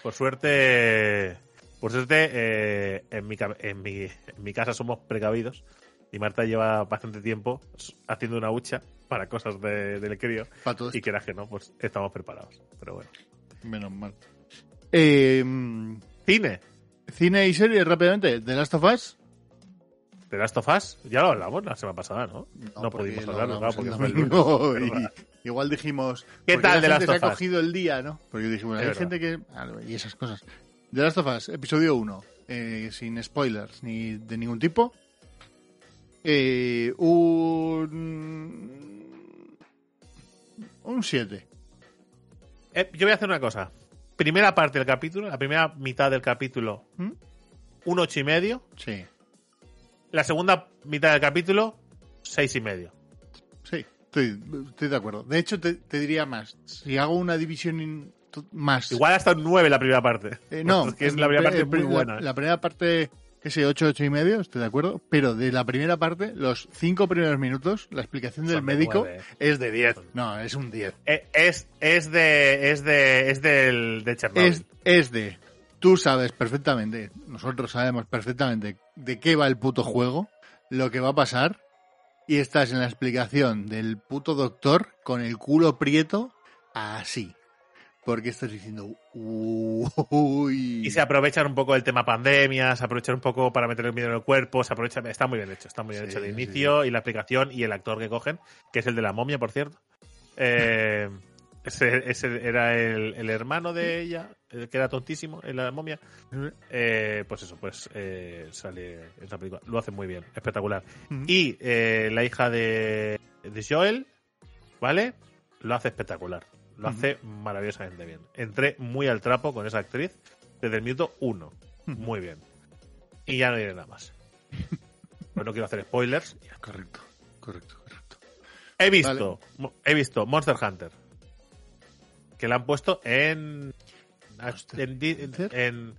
Por suerte. Por suerte, eh, en, mi, en, mi, en mi casa somos precavidos. Y Marta lleva bastante tiempo haciendo una hucha para cosas de- del crío. para todo Y quieras que no, pues estamos preparados. Pero bueno. Menos mal. Eh, mm, Cine. cine y series rápidamente. The Last of Us. The Last of Us, ya lo hablamos la semana pasada, ¿no? No, pudimos lo hablarlo, claro, porque fue el lunes. y ¿verdad? igual dijimos. ¿Qué tal la gente Last se ha of Us? cogido el día, ¿no? Porque dijimos, Es hay verdad. gente que. ah, Y esas cosas. The Last of Us, episodio 1. eh, sin spoilers ni de ningún tipo. Eh, un. Un 7. Eh, yo voy a hacer una cosa. Primera parte del capítulo, la primera mitad del capítulo, ¿Mm? un ocho y medio. Sí, La segunda mitad del capítulo, seis y medio. sí, estoy, estoy de acuerdo. De hecho, te, te diría más. Si hago una división in- más. Igual hasta un nueve la primera parte. Eh, no, que es la primera pri- parte muy buena. La, primera parte, ese 8, 8 y medio, estoy de acuerdo. Pero de la primera parte, los cinco primeros minutos, la explicación del Son médico es de 10. No, es un 10. Eh, Es, es de. Es de. Es del. De Chernobyl. Es, es de. Tú sabes perfectamente, nosotros sabemos perfectamente de qué va el puto juego, lo que va a pasar, y estás en la explicación del puto doctor con el culo prieto así. Porque estás diciendo, uy. Y se aprovechan un poco del tema pandemia, se aprovechan un poco para meter el miedo en el cuerpo, se aprovechan, está muy bien hecho, está muy bien Sí, hecho el sí, inicio y la aplicación y el actor que cogen, que es el de la momia, por cierto. Eh, ese, ese era el, el hermano de ella, el que era tontísimo en la momia. Eh, pues eso, pues eh, sale en esa película. Lo hace muy bien, espectacular. Y la hija de, de Joel, ¿vale? Lo hace espectacular. Lo hace maravillosamente bien. Entré muy al trapo con esa actriz desde el minuto uno. Muy bien. Y ya no diré nada más. Pues no quiero hacer spoilers. Correcto, correcto, correcto. He visto, he visto Monster Hunter. Que la han puesto en. En, en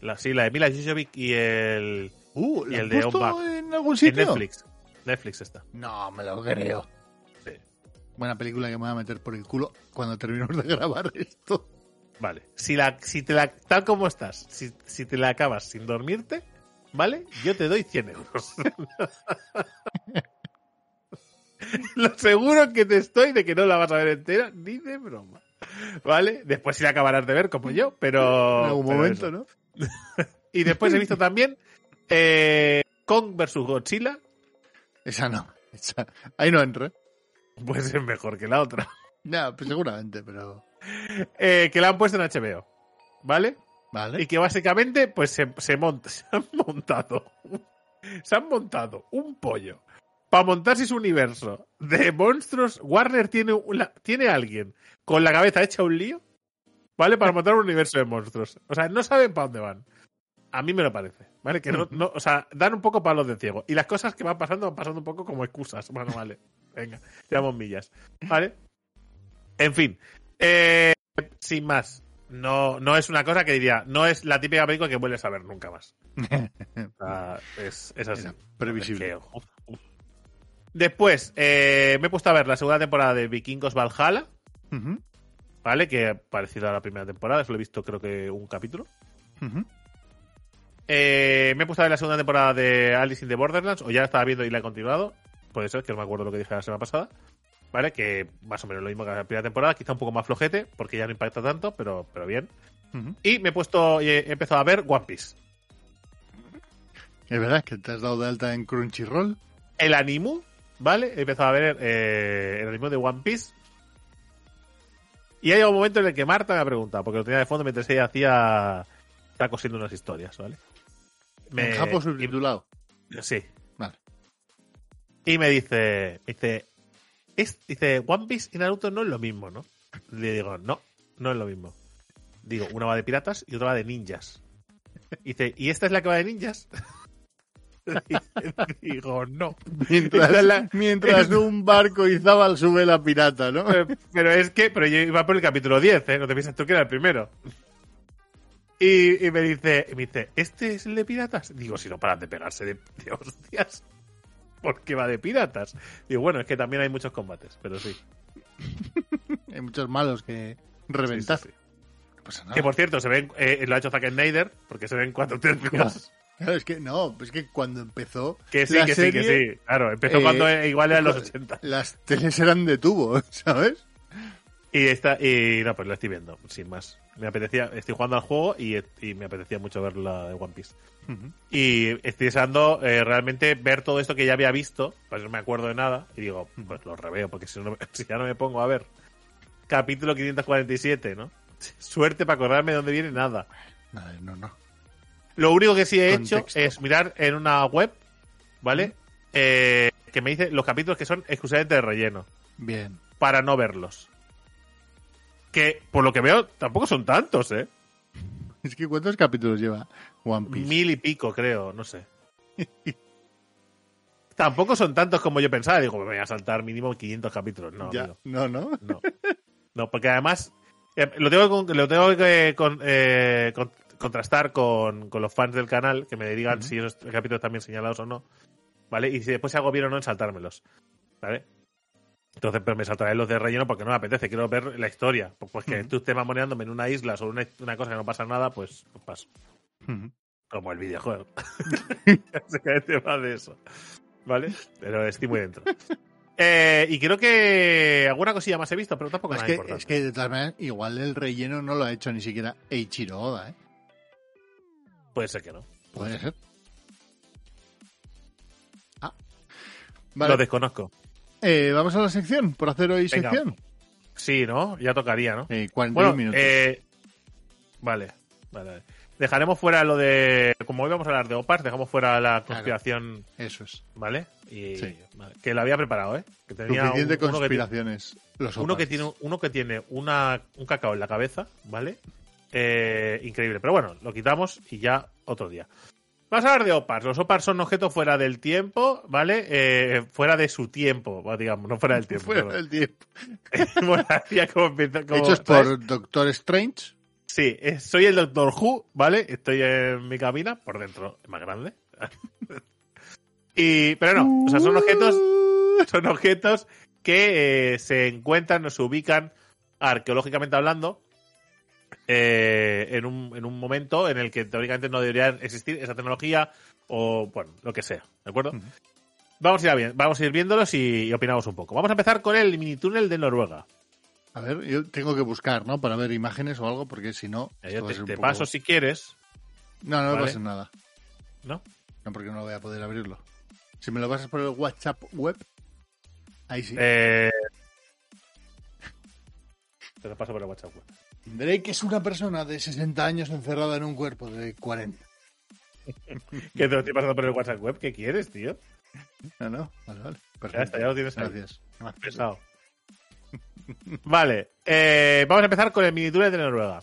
la, sí, la de Mila Jovovich y el. Uh, Y ¿la el de en algún En sitio? Netflix. Netflix está. No, me lo creo. Buena película que me voy a meter por el culo cuando terminemos de grabar esto. Vale. Si, la, si te la, tal como estás, si, si te la acabas sin dormirte, ¿vale? Yo te doy 100 euros. Lo seguro que te estoy de que no la vas a ver entera, ni de broma. ¿Vale? Después sí la acabarás de ver como yo, pero. en algún pero momento, eso. ¿no? Y después he visto también eh, Kong vs Godzilla, Esa no. Esa... Ahí no entra. pues es mejor que la otra. No, pues seguramente, pero. Eh, que la han puesto en HBO. ¿Vale? Vale. Y que básicamente, pues se, se monta, se han montado, se han montado un pollo para montarse su universo de monstruos. Warner tiene, una- tiene alguien con la cabeza hecha un lío, ¿vale? Para montar un universo de monstruos. O sea, no saben para dónde van. A mí me lo parece, ¿vale? Que no, no, o sea, dan un poco palos de ciego. Y las cosas que van pasando van pasando un poco como excusas. Bueno, vale. Venga, tiramos millas. ¿Vale? En fin. Eh, sin más. No, no es una cosa que diría, no es la típica película que vuelves a ver nunca más. Sea, es, es así. Era previsible. Es que, uf, uf. Después, eh, me he puesto a ver la segunda temporada de Vikingos Valhalla, ¿vale? Que parecido a la primera temporada, eso lo he visto creo que un capítulo. Eh, me he puesto a ver la segunda temporada de Alice in the Borderlands, o ya la estaba viendo y la he continuado. Puede ser, que no me acuerdo lo que dije la semana pasada. ¿Vale? Que más o menos lo mismo que la primera temporada, quizá un poco más flojete, porque ya no impacta tanto, pero, pero bien. Y me he puesto, y he empezado a ver One Piece. Es verdad que te has dado de alta en Crunchyroll. El animu, ¿vale? He empezado a ver eh, el animu de One Piece. Y hay un momento en el que Marta me ha preguntado, porque lo tenía de fondo mientras ella hacía. Está cosiendo unas historias, ¿vale? Me- En Japo y- subtitulado. Sí. Y me dice, me dice, es, dice, One Piece y Naruto no es lo mismo, ¿no? Le digo, no, no es lo mismo. Digo, una va de piratas y otra va de ninjas. Y dice, ¿y esta es la que va de ninjas? Y digo, no. Mientras, la- mientras un barco izaba sube la pirata, ¿no? Pero es que, pero yo iba por el capítulo 10, ¿eh? No te piensas tú que era el primero. Y, y me dice, y me dice, ¿este es el de piratas? Digo, si no paran de pegarse de, de hostias. ¿Por qué va de piratas? Digo, bueno, es que también hay muchos combates, pero sí. Hay muchos malos que reventar. Sí, sí, sí. No pasa nada. Que por cierto, se ven, eh, lo ha hecho Zack Snyder, porque se ven cuatro tercios. Claro, es que no, es que cuando empezó. Que sí, la que sí, que serie, sí. Claro, empezó eh, cuando eh, igual eran los 80. Las teles eran de tubo, ¿sabes? Y está, y no, pues lo estoy viendo, sin más. Me apetecía, estoy jugando al juego y, y me apetecía mucho ver la de One Piece. Y estoy deseando eh, realmente ver todo esto que ya había visto, pues no me acuerdo de nada, y digo, pues lo reveo, porque si, no, si ya no me pongo a ver capítulo 547, ¿no? Suerte para acordarme de dónde viene nada. No, no, no. Lo único que sí he hecho es mirar en una web, ¿vale? Eh, que me dice los capítulos que son exclusivamente de relleno, Bien. para no verlos. Que, por lo que veo, tampoco son tantos, ¿eh? Es que ¿cuántos capítulos lleva One Piece? Mil y pico, creo, no sé. Tampoco son tantos como yo pensaba. Digo, me voy a saltar mínimo 500 capítulos. No, Ya. amigo, No, no. no. No, porque además eh, lo tengo, con- lo tengo que con- eh, con- contrastar con, con los fans del canal, que me digan si esos capítulos también señalados o no. ¿Vale? Y si después hago bien o no en saltármelos. ¿Vale? Entonces, pues me saltaré los de relleno porque no me apetece. Quiero ver la historia. Pues, pues que tú estés mamoneándome en una isla sobre una, una cosa que no pasa nada, pues, pues paso. Como el videojuego. Básicamente va de eso. ¿Vale? Pero estoy muy dentro. Eh, y creo que alguna cosilla más he visto, pero tampoco Es nada que, importante. es que de todas maneras, igual el relleno no lo ha hecho ni siquiera Eiichiro Oda, ¿eh? Puede ser que no. Puede ser. Ah. Lo desconozco. Eh, vamos a la sección, por hacer hoy Venga. sección. Sí, ¿no? Ya tocaría, ¿no? Eh, 41 Bueno, minutos. eh, vale, vale, vale. Dejaremos fuera lo de. Como hoy vamos a hablar de OPAS, dejamos fuera la conspiración, Eso es. ¿vale? Y, Sí. vale, Que lo había preparado, ¿eh? Que tenía Suficiente un- uno que, conspiraciones. los uno que tiene, uno que tiene una, un cacao en la cabeza, ¿vale? Eh, increíble. Pero bueno, lo quitamos y ya otro día. Vamos a hablar de OPARs. Los OPARs son objetos fuera del tiempo, ¿vale? Eh, fuera de su tiempo, digamos, no fuera del tiempo. Fuera del tiempo. Como como- Hechos ¿sabes? por Doctor Strange. Sí, eh, soy el Doctor Who, ¿vale? Estoy en mi cabina, por dentro más grande. y, pero no, o sea, son objetos, son objetos que eh, se encuentran o se ubican arqueológicamente hablando eh, en, un, en un momento en el que teóricamente no debería existir esa tecnología o, bueno, lo que sea, ¿de acuerdo? Vamos a, ir a vamos a ir viéndolos y, y opinamos un poco. Vamos a empezar con el mini túnel de Noruega. A ver, yo tengo que buscar, ¿no? Para ver imágenes o algo, porque si no. Eh, a te te poco- paso si quieres, No, no me pasa nada. ¿no? No, porque no voy a poder abrirlo. Si me lo pasas por el WhatsApp web, ahí sí. Eh... Te lo paso por el WhatsApp. web. Drake es una persona de 60 años encerrada en un cuerpo de 40. Que te lo estoy pasando por el WhatsApp web. ¿Qué quieres, tío? No, no, vale, vale. Ya Perfecto. está, ya lo tienes ahí. Gracias. Gracias. Pesado. Vale, eh, vamos a empezar con el mini de Noruega.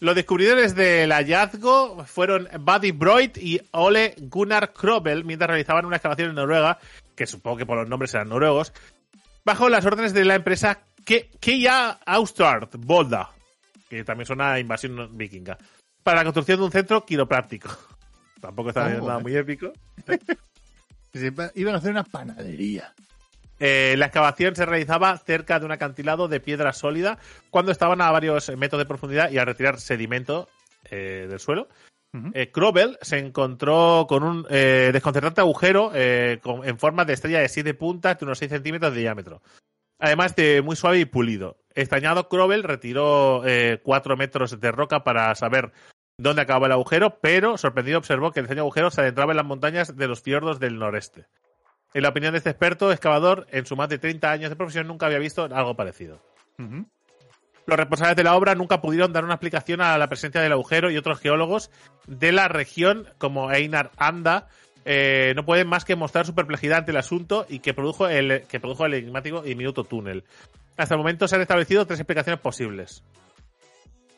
Los descubridores del hallazgo fueron Buddy Broid y Ole Gunnar Krobel mientras realizaban una excavación en Noruega, que supongo que por los nombres eran noruegos, bajo las órdenes de la empresa Keia Austart Volda, que también suena a invasión vikinga, para la construcción de un centro quiropráctico. Tampoco está Oh, nada eh. muy épico. Iban a hacer una panadería. Eh, la excavación se realizaba cerca de un acantilado de piedra sólida cuando estaban a varios metros de profundidad y al retirar sedimento eh, del suelo. Eh, Krobel se encontró con un desconcertante agujero con- en forma de estrella de siete puntas de unos 6 centímetros de diámetro. Además de muy suave y pulido. Extrañado, Krobel retiró 4 metros de roca para saber dónde acababa el agujero, pero sorprendido observó que el extraño agujero se adentraba en las montañas de los fiordos del noreste. En la opinión de este experto excavador, en su más de 30 años de profesión nunca había visto algo parecido. Los responsables de la obra nunca pudieron dar una explicación a la presencia del agujero y otros geólogos de la región, como Einar Anda, eh, no pueden más que mostrar su perplejidad ante el asunto y que produjo el, que produjo el enigmático y minuto túnel. Hasta el momento se han establecido tres explicaciones posibles.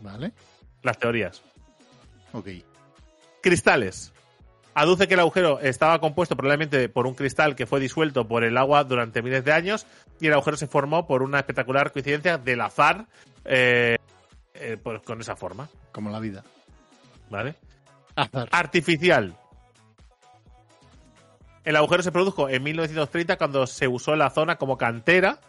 Vale. Las teorías. Ok. Cristales. Aduce que el agujero estaba compuesto probablemente por un cristal que fue disuelto por el agua durante miles de años y el agujero se formó por una espectacular coincidencia del azar eh, eh, pues, con esa forma. Como la vida. ¿Vale? Azar. Artificial. El agujero se produjo en 1930 cuando se usó la zona como cantera.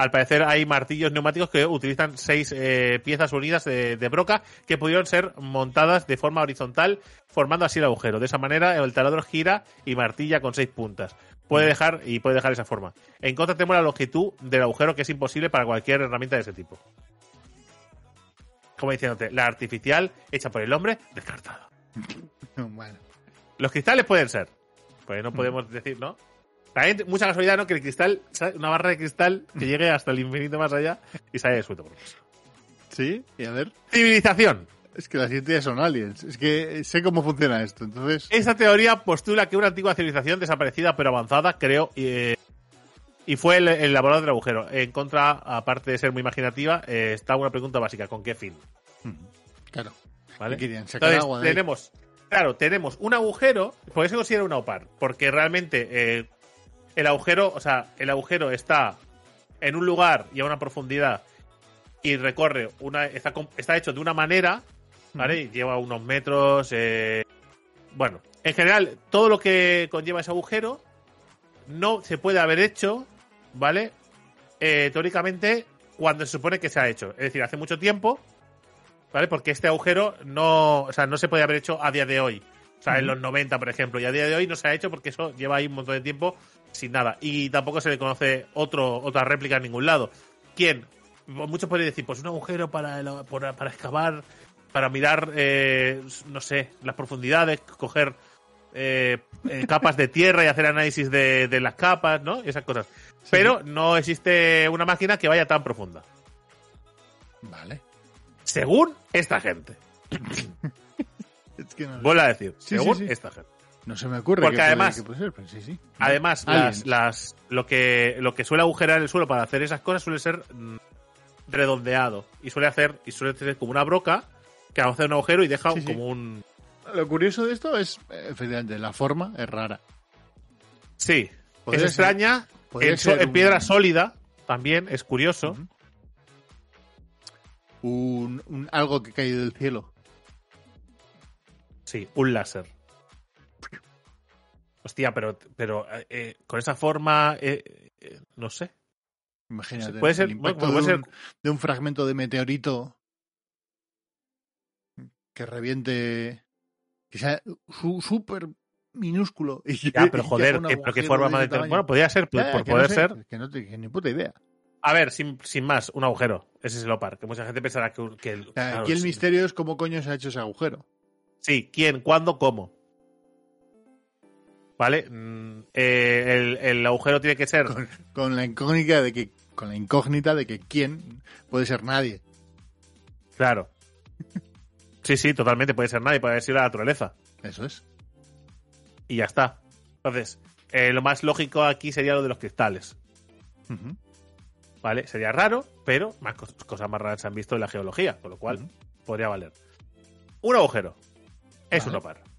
Al parecer hay martillos neumáticos que utilizan seis eh, piezas unidas de, de broca que pudieron ser montadas de forma horizontal, formando así el agujero. De esa manera el taladro gira y martilla con seis puntas. Puede dejar y puede dejar esa forma. En contra tenemos la longitud del agujero que es imposible para cualquier herramienta de ese tipo. Como diciéndote, la artificial hecha por el hombre, descartada. Bueno. Los cristales pueden ser. Pues no podemos decir, ¿no? También mucha casualidad, ¿no? Que el cristal, ¿sabes? una barra de cristal que llegue hasta el infinito más allá y sale suelto por eso. Sí, y a ver. Civilización. Es que las siguiente ya son aliens. Es que sé cómo funciona esto. Entonces, Esta teoría postula que una antigua civilización desaparecida pero avanzada creó eh, y fue el, el del agujero. En contra, aparte de ser muy imaginativa, eh, está una pregunta básica: ¿con qué fin? claro. ¿Vale? ¿Qué querían? Sacar Entonces, agua de ahí. tenemos, claro, tenemos un agujero, por eso considera una OPAR, porque realmente eh, el agujero, o sea, el agujero está en un lugar y a una profundidad y recorre una, está, está hecho de una manera, ¿vale? Y Lleva unos metros, eh, bueno, en general, todo lo que conlleva ese agujero no se puede haber hecho, ¿vale? Eh, teóricamente, cuando se supone que se ha hecho. Es decir, hace mucho tiempo, ¿vale? Porque este agujero no, o sea, no se puede haber hecho a día de hoy. O sea, en los 90, por ejemplo. Y a día de hoy no se ha hecho porque eso lleva ahí un montón de tiempo sin nada. Y tampoco se le conoce otro, otra réplica en ningún lado. ¿Quién? Muchos pueden decir, pues un agujero para, el- para, para excavar, para mirar, eh, no sé, las profundidades, coger eh, eh, capas de tierra y hacer análisis de, de las capas, ¿no? Esas cosas. Pero no existe una máquina que vaya tan profunda. Vale. Según esta gente. Es que no, Vuelvo a decir, Sí, según sí. esta gente. No se me ocurre. Porque además- qué puede ser, pero sí, sí. Además, las, las, lo, que, lo que suele agujerar el suelo para hacer esas cosas suele ser mm, redondeado. Y suele hacer, y suele ser como una broca que hace un agujero y deja Sí, sí. como un. Lo curioso de esto es, eh, efectivamente, la forma es rara. Sí, es ser- extraña. En, so- ser en piedra un- sólida también es curioso. Un- algo que ha caído del cielo. Sí, un láser. Hostia, pero, pero eh, eh, con esa forma, eh, eh, no sé. Imagínate. Puede ser- el impacto bueno, puede de, ser- un, de un fragmento de meteorito que reviente. Que sea súper minúsculo. Y Ya, pero joder, que- pero qué forma de más de tener-. Bueno, podría ser, por, Ya, por que no poder sé, ser. Que no tengo ni puta idea. A ver, sin, sin más, un agujero. Ese es el OPAR. Que mucha gente pensará que. que el- O sea, claro, aquí el sí. misterio es cómo coño se ha hecho ese agujero. Sí, quién, cuándo, cómo. ¿Vale? Mm, eh, el, el agujero tiene que ser. Con, con la incógnita de que con la incógnita de que quién puede ser nadie. Claro. Sí, sí, totalmente. Puede ser nadie, puede haber sido la naturaleza. Eso es. Y ya está. Entonces, eh, lo más lógico aquí sería lo de los cristales. ¿Vale? Sería raro, pero más cos- cosas más raras se han visto en la geología, con lo cual podría valer. Un agujero. Es Vale. un opar.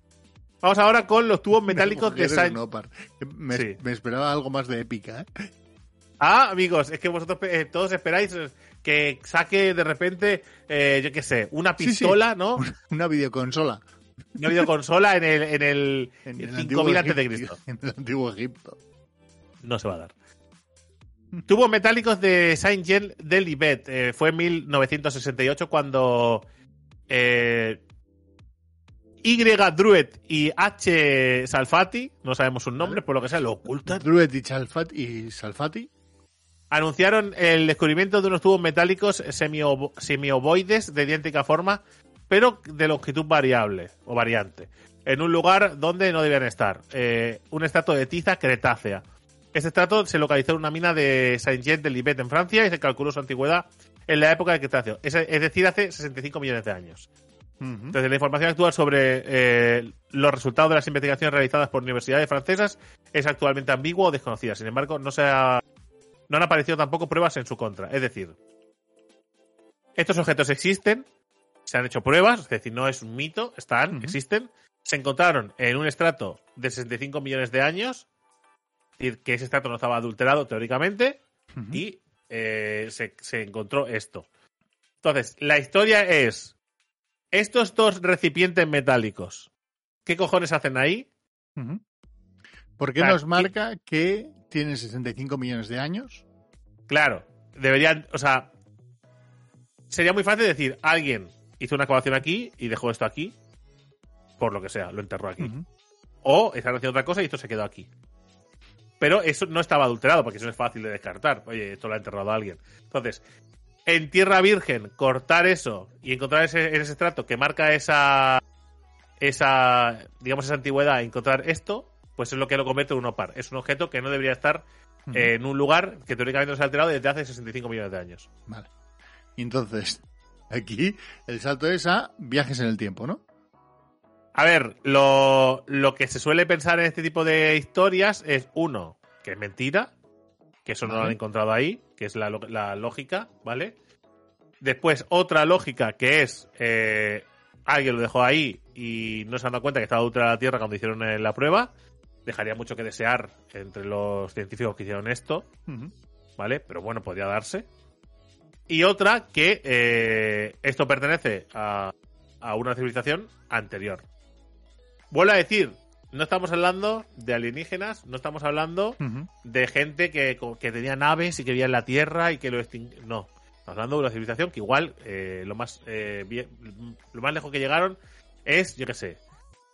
Vamos ahora con los tubos metálicos de Saint. no. Me, Sí. me esperaba algo más de épica. ¿eh? Ah, amigos, es que vosotros eh, todos esperáis que saque de repente, eh, yo qué sé, una Sí, sí. pistola, ¿no? Una videoconsola. Una videoconsola en el, en el, En el 5000 antiguo antes de Egipto. Cristo. En el antiguo Egipto. No se va a dar. Tubos metálicos de Saint Jean de Libet. Eh, fue en 1968 cuando eh, Y. Druet y H. Salfati, no sabemos sus nombres, por lo que sea, lo ocultan, Druet y, Chalfat y Salfati. anunciaron el descubrimiento de unos tubos metálicos semiovo- semiovoides de idéntica forma, pero de longitud variable o variante, en un lugar donde no debían estar. Eh, un estrato de tiza cretácea. Este estrato se localizó en una mina de Saint-Jean de Libet en Francia y se calculó su antigüedad en la época del Cretáceo, es, es decir, hace 65 millones de años. Entonces, la información actual sobre eh, los resultados de las investigaciones realizadas por universidades francesas es actualmente ambigua o desconocida. Sin embargo, no, se ha- no han aparecido tampoco pruebas en su contra. Es decir, estos objetos existen, se han hecho pruebas, es decir, no es un mito, están, existen. Se encontraron en un estrato de 65 millones de años, es decir, que ese estrato no estaba adulterado teóricamente, y eh, se, se encontró esto. Entonces, la historia es, estos dos recipientes metálicos, ¿qué cojones hacen ahí? Ujú. ¿Por qué O sea, nos marca que tienen 65 millones de años? Claro, deberían, o sea, sería muy fácil decir, alguien hizo una excavación aquí y dejó esto aquí, por lo que sea, lo enterró aquí. O están haciendo otra cosa y esto se quedó aquí. Pero eso no estaba adulterado, porque eso es fácil de descartar. Oye, esto lo ha enterrado alguien. Entonces, en tierra virgen, cortar eso y encontrar ese, ese estrato que marca esa, esa, digamos, esa antigüedad, encontrar esto, pues es lo que lo convierte en un opar. Es un objeto que no debería estar eh, en un lugar que teóricamente no se ha alterado desde hace 65 millones de años. Vale. Entonces, aquí el salto es a viajes en el tiempo, ¿no? A ver, lo, lo que se suele pensar en este tipo de historias es, uno, que es mentira, que eso no lo han encontrado ahí, que es la, la lógica, ¿vale? Después, otra lógica que es, eh, alguien lo dejó ahí y no se han dado cuenta que estaba adulterada la Tierra cuando hicieron eh, la prueba. Dejaría mucho que desear entre los científicos que hicieron esto. ¿vale? Pero bueno, podría darse. Y otra que eh, esto pertenece a, a una civilización anterior. Vuelvo a decir, no estamos hablando de alienígenas, no estamos hablando de gente que, que tenía naves y que vivía en la Tierra y que lo extin- No, estamos hablando de una civilización que igual eh, lo, más, eh, bien- lo más lejos que llegaron es, yo qué sé,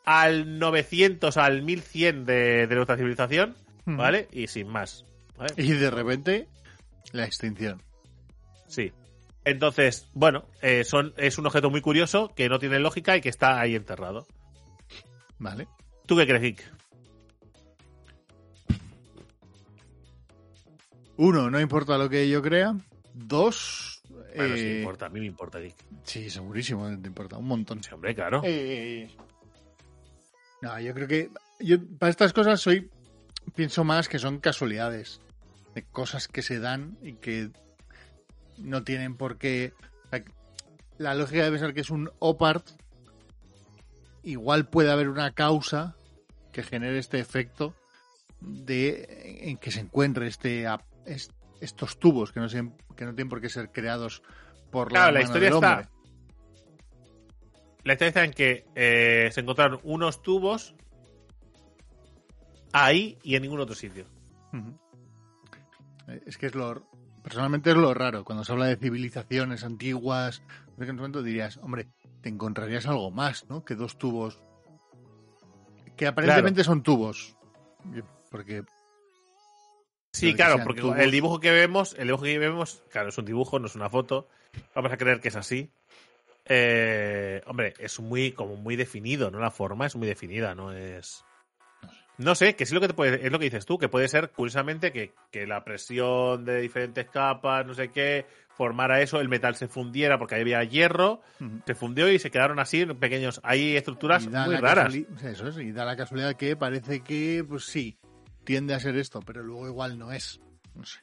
al 900, al 1100 de, de nuestra civilización. ¿vale? Y sin más. ¿vale? Y de repente, la extinción. Sí. Entonces, bueno, eh, son, es un objeto muy curioso que no tiene lógica y que está ahí enterrado. Vale. ¿Tú qué crees, Geek? Uno, no importa lo que yo crea. Dos, Bueno, sí eh, me importa, a mí me importa, Geek. sí, segurísimo, te importa un montón. Sí, hombre, claro. Eh, no, yo creo que yo para estas cosas soy pienso más que son casualidades de cosas que se dan y que no tienen por qué. La lógica debe ser que es un opart. Igual puede haber una causa que genere este efecto de en que se encuentre este estos tubos que no, se- que no tienen por qué ser creados por la, Claro, la historia del está-. La historia está en que eh, se encontraron unos tubos ahí y en ningún otro sitio. Es que es lo. Personalmente es lo raro. Cuando se habla de civilizaciones antiguas, en ese momento dirías, hombre, te encontrarías algo más, ¿no? Que dos tubos. Que aparentemente son tubos. Porque. Sí, claro, porque tubos. el dibujo que vemos, el dibujo que vemos, claro, es un dibujo, no es una foto. Vamos a creer que es así. Eh, hombre, es muy, como muy definido, ¿no? La forma es muy definida, no es. No sé, que sí lo que te puede, es lo que dices tú, que puede ser, curiosamente, que, que la presión de diferentes capas, no sé qué, formara eso, el metal se fundiera porque ahí había hierro, se fundió y se quedaron así pequeños. Hay estructuras muy raras. Eso es, y da la casualidad que parece que, pues sí, tiende a ser esto, pero luego igual no es. No sé.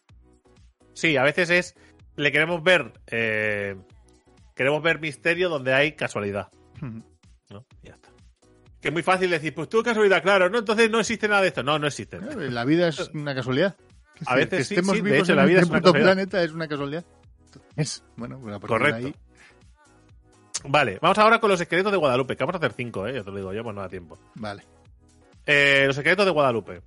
Sí, a veces es. Le queremos ver. eh, queremos ver misterio donde hay casualidad. ¿No? Ya está. Que es muy fácil decir, pues tú casualidad, claro, ¿no? Entonces no existe nada de esto. No, no existe. La vida es una casualidad. A veces que estemos sí, de vivos hecho, en la vida este es una puto casualidad. planeta es una casualidad. Es, bueno, de Correcto. ahí- Vale, vamos ahora con los esqueletos de Guadalupe, que vamos a hacer cinco, ¿eh? Ya te lo digo yo, pues no da tiempo. Vale. Eh, los esqueletos de Guadalupe.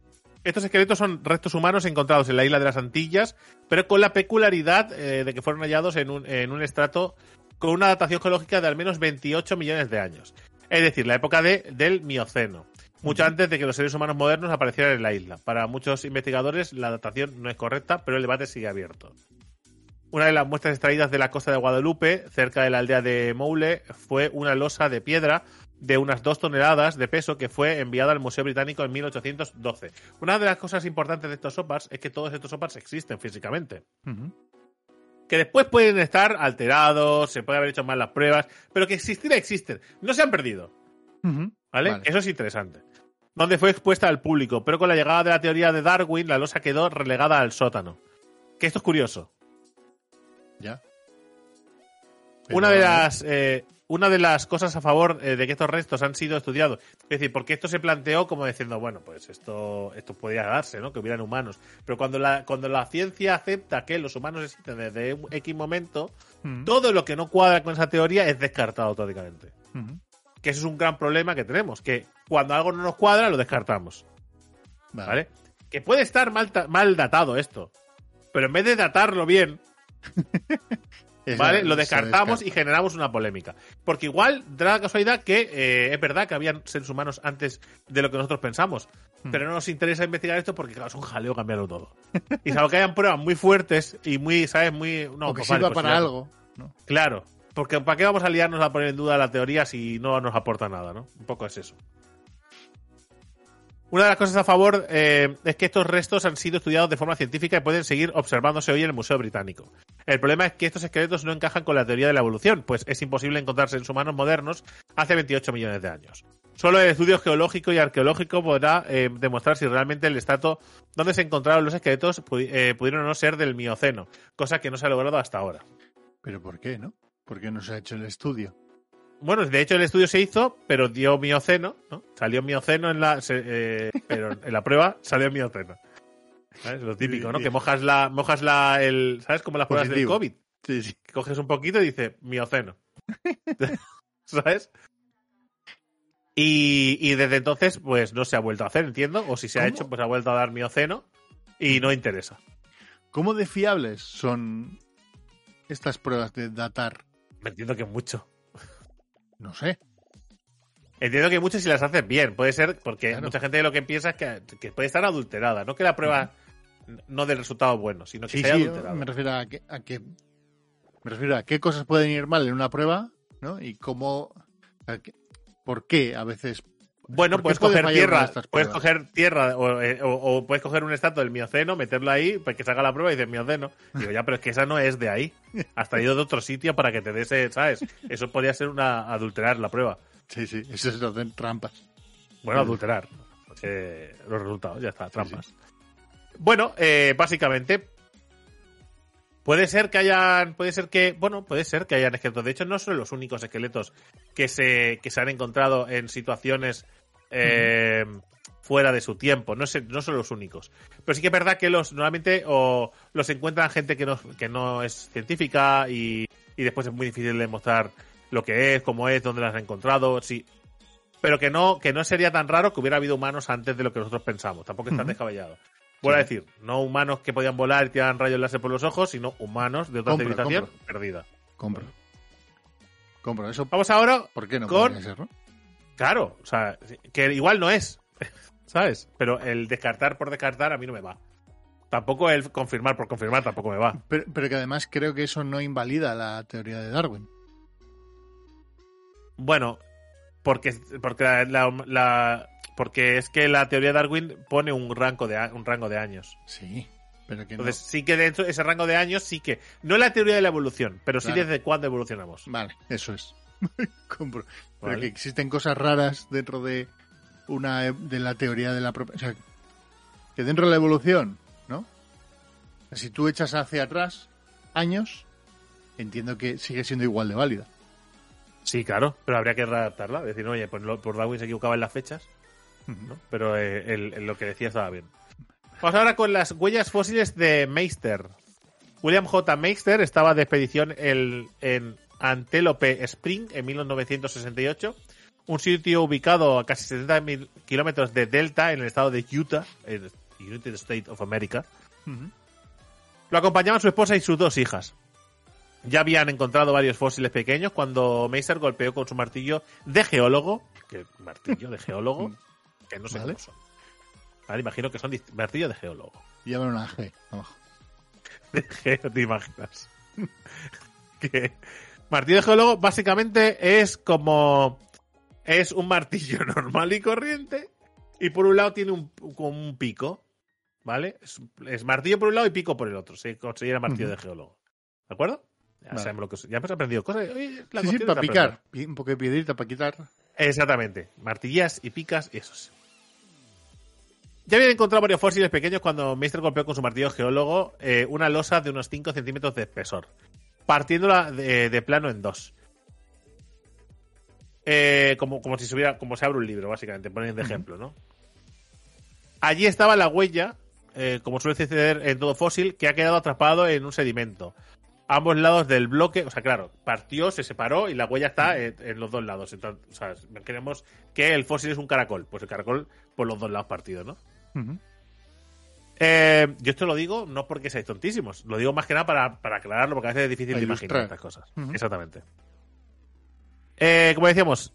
Estos esqueletos son restos humanos encontrados en la isla de las Antillas, pero con la peculiaridad eh, de que fueron hallados en un, en un estrato con una datación geológica de al menos 28 millones de años. Es decir, la época de, del Mioceno. Mucho antes de que los seres humanos modernos aparecieran en la isla. Para muchos investigadores, la datación no es correcta, pero el debate sigue abierto. Una de las muestras extraídas de la costa de Guadalupe, cerca de la aldea de Moule, fue una losa de piedra de unas dos toneladas de peso que fue enviada al Museo Británico en 1812. Una de las cosas importantes de estos sopars es que todos estos sopars existen físicamente. Que después pueden estar alterados, se puede haber hecho mal las pruebas, pero que existir existen. No se han perdido. ¿Vale? Vale. Eso es interesante. Donde fue expuesta al público, pero con la llegada de la teoría de Darwin, la losa quedó relegada al sótano. Que esto es curioso. Ya. Una de las. eh, una de las cosas a favor eh, de que estos restos han sido estudiados, es decir, porque esto se planteó como diciendo, bueno, pues esto, esto podría darse, ¿no? Que hubieran humanos. Pero cuando la, cuando la ciencia acepta que los humanos existen desde un X momento, Mm. todo lo que no cuadra con esa teoría es descartado automáticamente. Ujú. Que ese es un gran problema que tenemos, que cuando algo no nos cuadra, lo descartamos. Vale. ¿Vale? Que puede estar mal, mal datado esto. Pero en vez de datarlo bien, ¿vale? Lo descartamos y generamos una polémica. Porque igual da la casualidad que eh, es verdad que habían seres humanos antes de lo que nosotros pensamos. Hmm. Pero no nos interesa investigar esto porque, claro, es un jaleo cambiarlo todo. Y salvo que hayan pruebas muy fuertes y muy, ¿sabes? Muy. No, o que pues vale, pues para ya- algo. ¿no? Claro. Porque ¿para qué vamos a liarnos a poner en duda la teoría si no nos aporta nada, ¿no? Un poco es eso. Una de las cosas a favor eh, es que estos restos han sido estudiados de forma científica y pueden seguir observándose hoy en el Museo Británico. El problema es que estos esqueletos no encajan con la teoría de la evolución, pues es imposible encontrar seres humanos modernos hace 28 millones de años. Solo el estudio geológico y arqueológico podrá eh, demostrar si realmente el estrato donde se encontraron los esqueletos eh, pudieron o no ser del Mioceno, cosa que no se ha logrado hasta ahora. Pero ¿por qué, no? ¿Por qué no se ha hecho el estudio? Bueno, de hecho el estudio se hizo, pero dio mioceno, ¿no? Salió mioceno en la, se- eh, pero en la prueba salió mioceno. ¿Sabes? Lo típico, ¿no? Que mojas la, mojas la, el, ¿sabes? Como las pruebas del Positivo. COVID. Sí, sí. Que coges un poquito y dice mioceno. ¿Sabes? Y, y desde entonces, pues no se ha vuelto a hacer, entiendo. O si se ha hecho, pues ha vuelto a dar mioceno y no interesa. ¿Cómo de fiables son estas pruebas de datar? Me entiendo que mucho. No sé. Entiendo que muchas si las haces bien. Puede ser porque Claro. mucha gente lo que piensa es que, que puede estar adulterada. No que la prueba no del resultado bueno, sino que Sí, sea sí, adulterada. me refiero a que, a que- me refiero a qué cosas pueden ir mal en una prueba, ¿no? Y cómo a por qué a veces Bueno, ¿Por qué puedes puede coger tierra, puedes pruebas? coger tierra o, eh, o- o puedes coger un estato del mioceno, meterlo ahí, para que se haga la prueba y dices mioceno. Digo, ya, pero es que esa no es de ahí. Has traído de otro sitio para que te des, ¿sabes? Eso podría ser una adulterar la prueba. sí, sí, eso es de trampas. Bueno, adulterar. Eh, los resultados, ya está, trampas. Bueno, eh, básicamente. Puede ser que hayan. Puede ser que. Bueno, puede ser que hayan esqueletos. De hecho, no son los únicos esqueletos que se, que se han encontrado en situaciones eh, fuera de su tiempo. No, sé, no son los únicos. Pero sí que es verdad que los normalmente o los encuentran gente que no, que no es científica y, y después es muy difícil demostrar lo que es, cómo es, dónde las han encontrado. Sí, pero que no, que no sería tan raro que hubiera habido humanos antes de lo que nosotros pensamos. Tampoco es tan Ujú. descabellado. Vuelvo a decir, no humanos que podían volar y tiraban rayos láser por los ojos, sino humanos de otra Compro, civilización compro. perdida. Compro. Compro. Eso, Vamos ahora, ¿por qué no con- ser, no? Claro, o sea, que igual no es, ¿sabes? Pero el descartar por descartar a mí no me va. Tampoco el confirmar por confirmar tampoco me va. Pero, pero que además creo que eso no invalida la teoría de Darwin. Bueno, porque, porque la, la- la- porque es que la teoría de Darwin pone un rango de un rango de años. Sí, pero que no. Entonces sí que dentro de ese rango de años sí que no es la teoría de la evolución, pero sí desde cuándo evolucionamos. Vale, eso es. Compro. Pero que existen cosas raras dentro de una de la teoría de la propia. O sea, que dentro de la evolución, ¿no? Si tú echas hacia atrás años, entiendo que sigue siendo igual de válida. Sí, claro, pero habría que adaptarla, decir, oye, pues por Darwin se equivocaba en las fechas, ¿no? Pero eh, el- el- lo que decía estaba bien. Vamos ahora con las huellas fósiles de Meister. William J. Meister estaba de expedición el- en Antelope Spring en 1968, un sitio ubicado a casi 70.000 kilómetros de Delta en el estado de Utah, en United States of America. Lo acompañaban su esposa y sus dos hijas. Ya habían encontrado varios fósiles pequeños cuando Meister golpeó con su martillo de geólogo. Que martillo de geólogo, que no sé Vale. son. Vale, imagino que son martillo de geólogo. Llevan una G abajo. De geo- ¿Te imaginas? que martillo de geólogo básicamente es como es un martillo normal y corriente y por un lado tiene un, como un pico, ¿vale? Es, es martillo por un lado y pico por el otro. Se considera martillo de geólogo. ¿De acuerdo? Ya Vale. sabemos lo que es. Ya hemos aprendido cosas. Oye, la Sí, sí, para picar. Pi- Un poco de piedrita para quitar. Exactamente. Martillas y picas y eso sí. Ya habían encontrado varios fósiles pequeños cuando Meister golpeó con su martillo geólogo eh, una losa de unos 5 centímetros de espesor, partiéndola de, de plano en dos. eh, como, como si como se abre un libro, básicamente, ponen de ejemplo, ¿no? Allí estaba la huella, eh, como suele suceder en todo fósil, que ha quedado atrapado en un sedimento. Ambos lados del bloque, o sea, claro, partió, se separó y la huella está en, en los dos lados. Entonces, o sea, queremos que el fósil es un caracol. Pues el caracol por los dos lados partidos, ¿no? Eh, yo esto lo digo no porque seáis tontísimos, lo digo más que nada para, para aclararlo, porque a veces es difícil de imaginar estas cosas. Exactamente. Eh, como decíamos,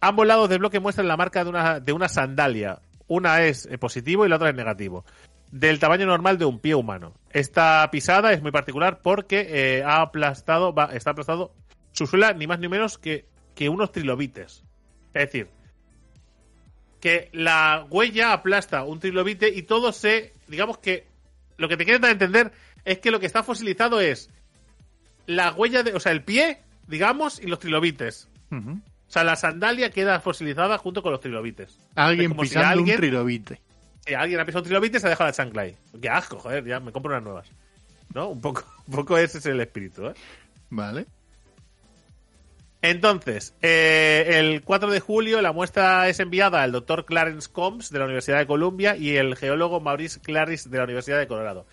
ambos lados del bloque muestran la marca de una, de una sandalia. Una es eh, positivo y la otra es negativo. Del tamaño normal de un pie humano. Esta pisada es muy particular porque eh, ha aplastado, va- está aplastado su suela ni más ni menos que, que unos trilobites. Es decir, que la huella aplasta un trilobite y todo se. Digamos que. Lo que te quieren dar a entender es que lo que está fosilizado es la huella de. O sea, el pie, digamos, y los trilobites. O sea, la sandalia queda fosilizada junto con los trilobites. Alguien si pisando alguien- un trilobite. Si alguien ha pisado un trilobite, se ha dejado la chancla ahí. Qué asco, joder, ya me compro unas nuevas. ¿No? Un poco, un poco ese es el espíritu, ¿eh? Vale. Entonces, eh, el 4 de julio la muestra es enviada al doctor Clarence Combs de la Universidad de Columbia y el geólogo Maurice Claris de la Universidad de Colorado.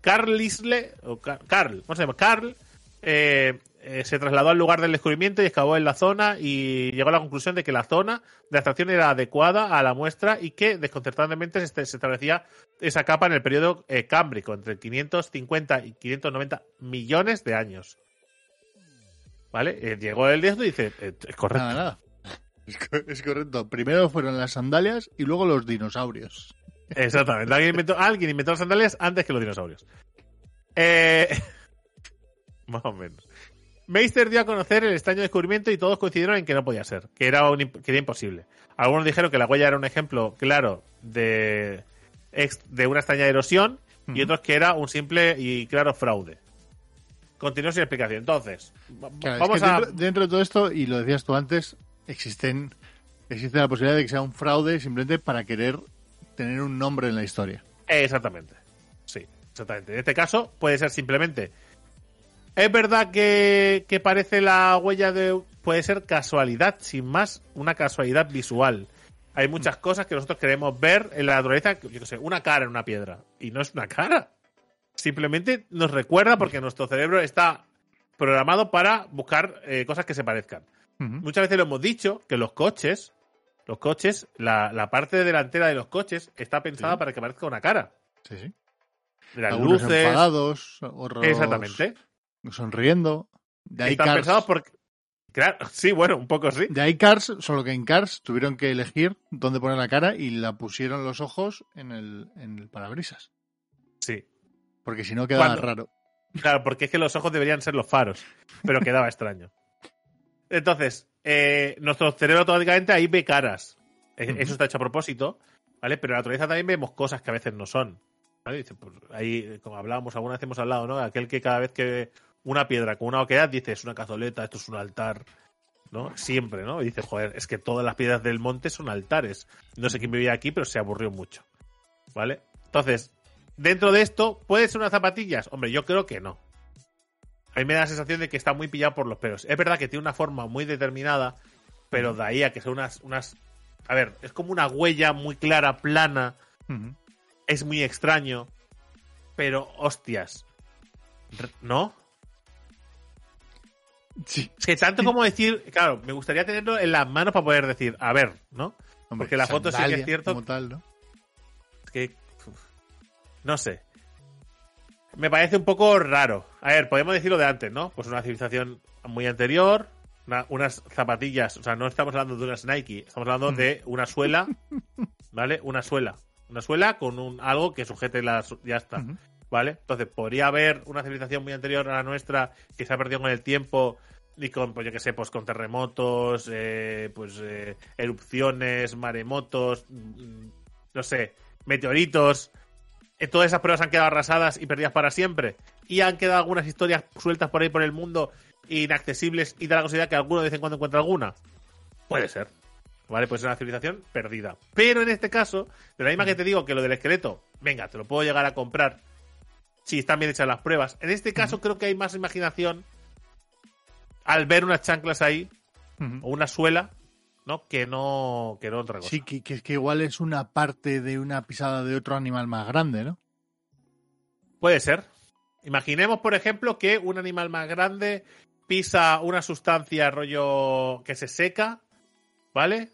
Carl Lisle, o Car- Carl, ¿cómo se? Carl eh, eh, se trasladó al lugar del descubrimiento y excavó en la zona y llegó a la conclusión de que la zona de extracción era adecuada a la muestra y que desconcertantemente se, se establecía esa capa en el periodo cámbrico, entre 550 y 590 millones de años. ¿Vale? Eh, llegó el dedo y dice, eh, es correcto. Nada, nada. Es, co- es correcto. Primero fueron las sandalias y luego los dinosaurios. Exactamente. Alguien inventó, alguien inventó las sandalias antes que los dinosaurios. Eh, más o menos. Meister dio a conocer el extraño descubrimiento y todos coincidieron en que no podía ser, que era, un que era imposible. Algunos dijeron que la huella era un ejemplo claro de, de una extraña erosión y otros que era un simple y claro fraude. Continuó sin explicación. Entonces, es vamos que a... dentro, dentro de todo esto, y lo decías tú antes, existen existe la posibilidad de que sea un fraude simplemente para querer tener un nombre en la historia. Exactamente. Sí, exactamente. En este caso puede ser simplemente. Es verdad que, que parece la huella de. Puede ser casualidad, sin más, una casualidad visual. Hay muchas cosas que nosotros queremos ver en la naturaleza, yo qué sé, una cara en una piedra. Y no es una cara. Simplemente nos recuerda porque nuestro cerebro está programado para buscar eh, cosas que se parezcan. Muchas veces lo hemos dicho que los coches, los coches, la, la parte delantera de los coches está pensada Sí. para que parezca una cara. Sí, sí. Las Algunos luces. enfadados, otros Exactamente. sonriendo. De ahí, Están Cars, pensados porque. Claro, sí, bueno, un poco sí. de ahí Cars, solo que en Cars tuvieron que elegir dónde poner la cara y la pusieron los ojos en el, en el parabrisas. Sí. Porque si no quedaba Cuando- raro. Claro, porque es que los ojos deberían ser los faros. Pero quedaba extraño. Entonces, eh, nuestro cerebro automáticamente ahí ve caras. Ujú. Eso está hecho a propósito, ¿vale? Pero en la naturaleza también vemos cosas que a veces no son. ¿vale? Dice, pues, ahí, eh, como hablábamos, alguna vez hemos hablado, ¿no? Aquel que cada vez que ve una piedra con una oquedad dice, es una cazoleta, esto es un altar. ¿no? Siempre, ¿no? Y dice, joder, es que todas las piedras del monte son altares. No sé quién vivía aquí, pero se aburrió mucho. ¿Vale? Entonces, dentro de esto, ¿puede ser unas zapatillas? Hombre, yo creo que no. A mí me da la sensación de que está muy pillado por los pelos. Es verdad que tiene una forma muy determinada, pero de ahí a que son unas, unas. A ver, es como una huella muy clara, plana. Es muy extraño. Pero, hostias. ¿No? Sí. Es que tanto como decir. Claro, me gustaría tenerlo en las manos para poder decir, a ver, ¿no? Hombre, Porque la foto sí que es cierto- tal, que. No sé. Me parece un poco raro. A ver, podemos decirlo de antes, ¿no? Pues una civilización muy anterior, una- unas zapatillas, o sea, no estamos hablando de unas Nike, estamos hablando de una suela, ¿vale? Una suela. Una suela con un algo que sujete la. su- Ya está. ¿Vale? Entonces, podría haber una civilización muy anterior a la nuestra que se ha perdido con el tiempo y con, pues yo que sé, pues con terremotos, eh, pues eh, erupciones, maremotos, mm, no sé, meteoritos. Eh, todas esas pruebas han quedado arrasadas y perdidas para siempre. Y han quedado algunas historias sueltas por ahí por el mundo, inaccesibles, y da la casualidad que alguno de vez en cuando encuentra alguna. Puede ser. ¿Vale? Pues es una civilización perdida. Pero en este caso, de la misma que te digo que lo del esqueleto, venga, te lo puedo llegar a comprar si están bien hechas las pruebas. En este caso creo que hay más imaginación al ver unas chanclas ahí o una suela, ¿no? Que no, que no otra cosa. Sí, que, que, que igual es una parte de una pisada de otro animal más grande, ¿no? Puede ser. Imaginemos, por ejemplo, que un animal más grande pisa una sustancia rollo que se seca, ¿vale?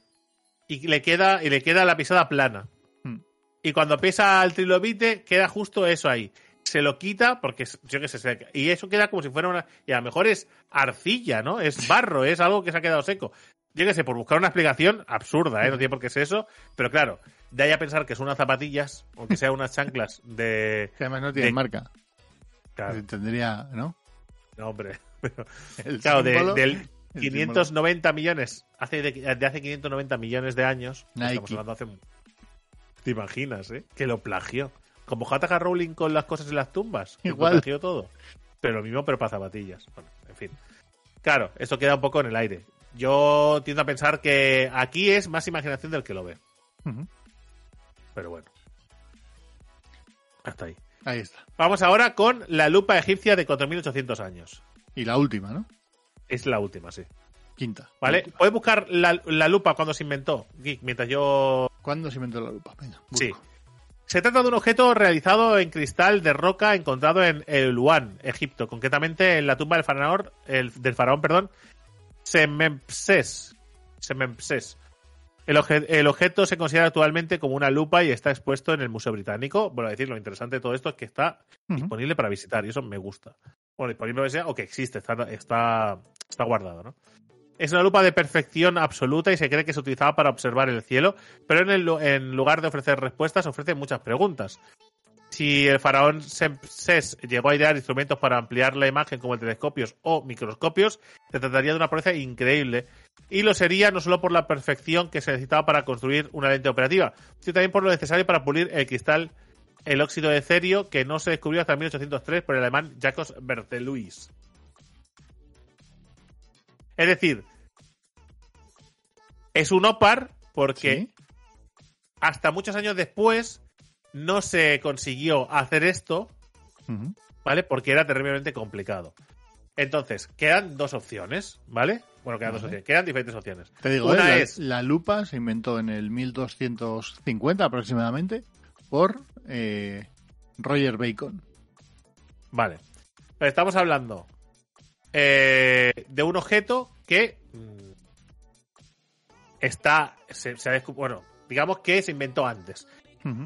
Y le queda, y le queda la pisada plana. Hmm. Y cuando pisa el trilobite, queda justo eso ahí. Se lo quita porque yo que sé, seca. Y eso queda como si fuera una. Y a lo mejor es arcilla, ¿no? Es barro, es algo que se ha quedado seco. Yo que sé, por buscar una explicación absurda, ¿eh? No tiene por qué ser eso. Pero claro, de ahí a pensar que son unas zapatillas, o que sean unas chanclas de. Que además no tiene De- marca. Claro, Tendría, ¿no? no, hombre. El Claro, de- símbolo- del el 590 millones, hace de, de hace 590 millones de años, estamos hablando hace... ¿Te imaginas, eh? Que lo plagió. Como J.K. Rowling con las cosas en las tumbas. que lo Igual. plagió todo. Pero lo mismo, pero para zapatillas. Bueno, en fin. Claro, eso queda un poco en el aire. Yo tiendo a pensar que aquí es más imaginación del que lo ve. Pero bueno. Hasta ahí. Ahí está. Vamos ahora con la lupa egipcia de 4.800 años. Y la última, ¿no? Es la última, sí. Quinta. ¿Vale? Puedes buscar la, la lupa cuando se inventó, Geek, mientras yo... ¿Cuándo se inventó la lupa? Venga, busco. Sí. Se trata de un objeto realizado en cristal de roca encontrado en El Luan, Egipto, concretamente en la tumba del faraón, el- del faraón, perdón, Semempses. Semempses. El, obje- el objeto se considera actualmente como una lupa y está expuesto en el Museo Británico. Bueno, a decir, lo interesante de todo esto es que está disponible para visitar y eso me gusta. Bueno, disponible sea o que existe, está, está, está guardado, ¿no? Es una lupa de perfección absoluta y se cree que se utilizaba para observar el cielo, pero en, el lu- en lugar de ofrecer respuestas, ofrece muchas preguntas. Si el faraón Sempses llegó a idear instrumentos para ampliar la imagen como telescopios o microscopios, se trataría de una proeza increíble. Y lo sería no solo por la perfección que se necesitaba para construir una lente operativa, sino también por lo necesario para pulir el cristal, el óxido de cerio, que no se descubrió hasta 1803 por el alemán Jacques Berthelus. Es decir, es un OPAR porque Sí. hasta muchos años después no se consiguió hacer esto. ¿vale? Porque era terriblemente complicado. Entonces, quedan dos opciones, ¿vale? Bueno, quedan dos opciones. Quedan diferentes opciones. Te digo, Una ¿eh? la, es- la lupa se inventó en el 1250 aproximadamente por eh, Roger Bacon. Vale. Pero estamos hablando eh, de un objeto que mm, está. Se, se ha descu- bueno, digamos que se inventó antes.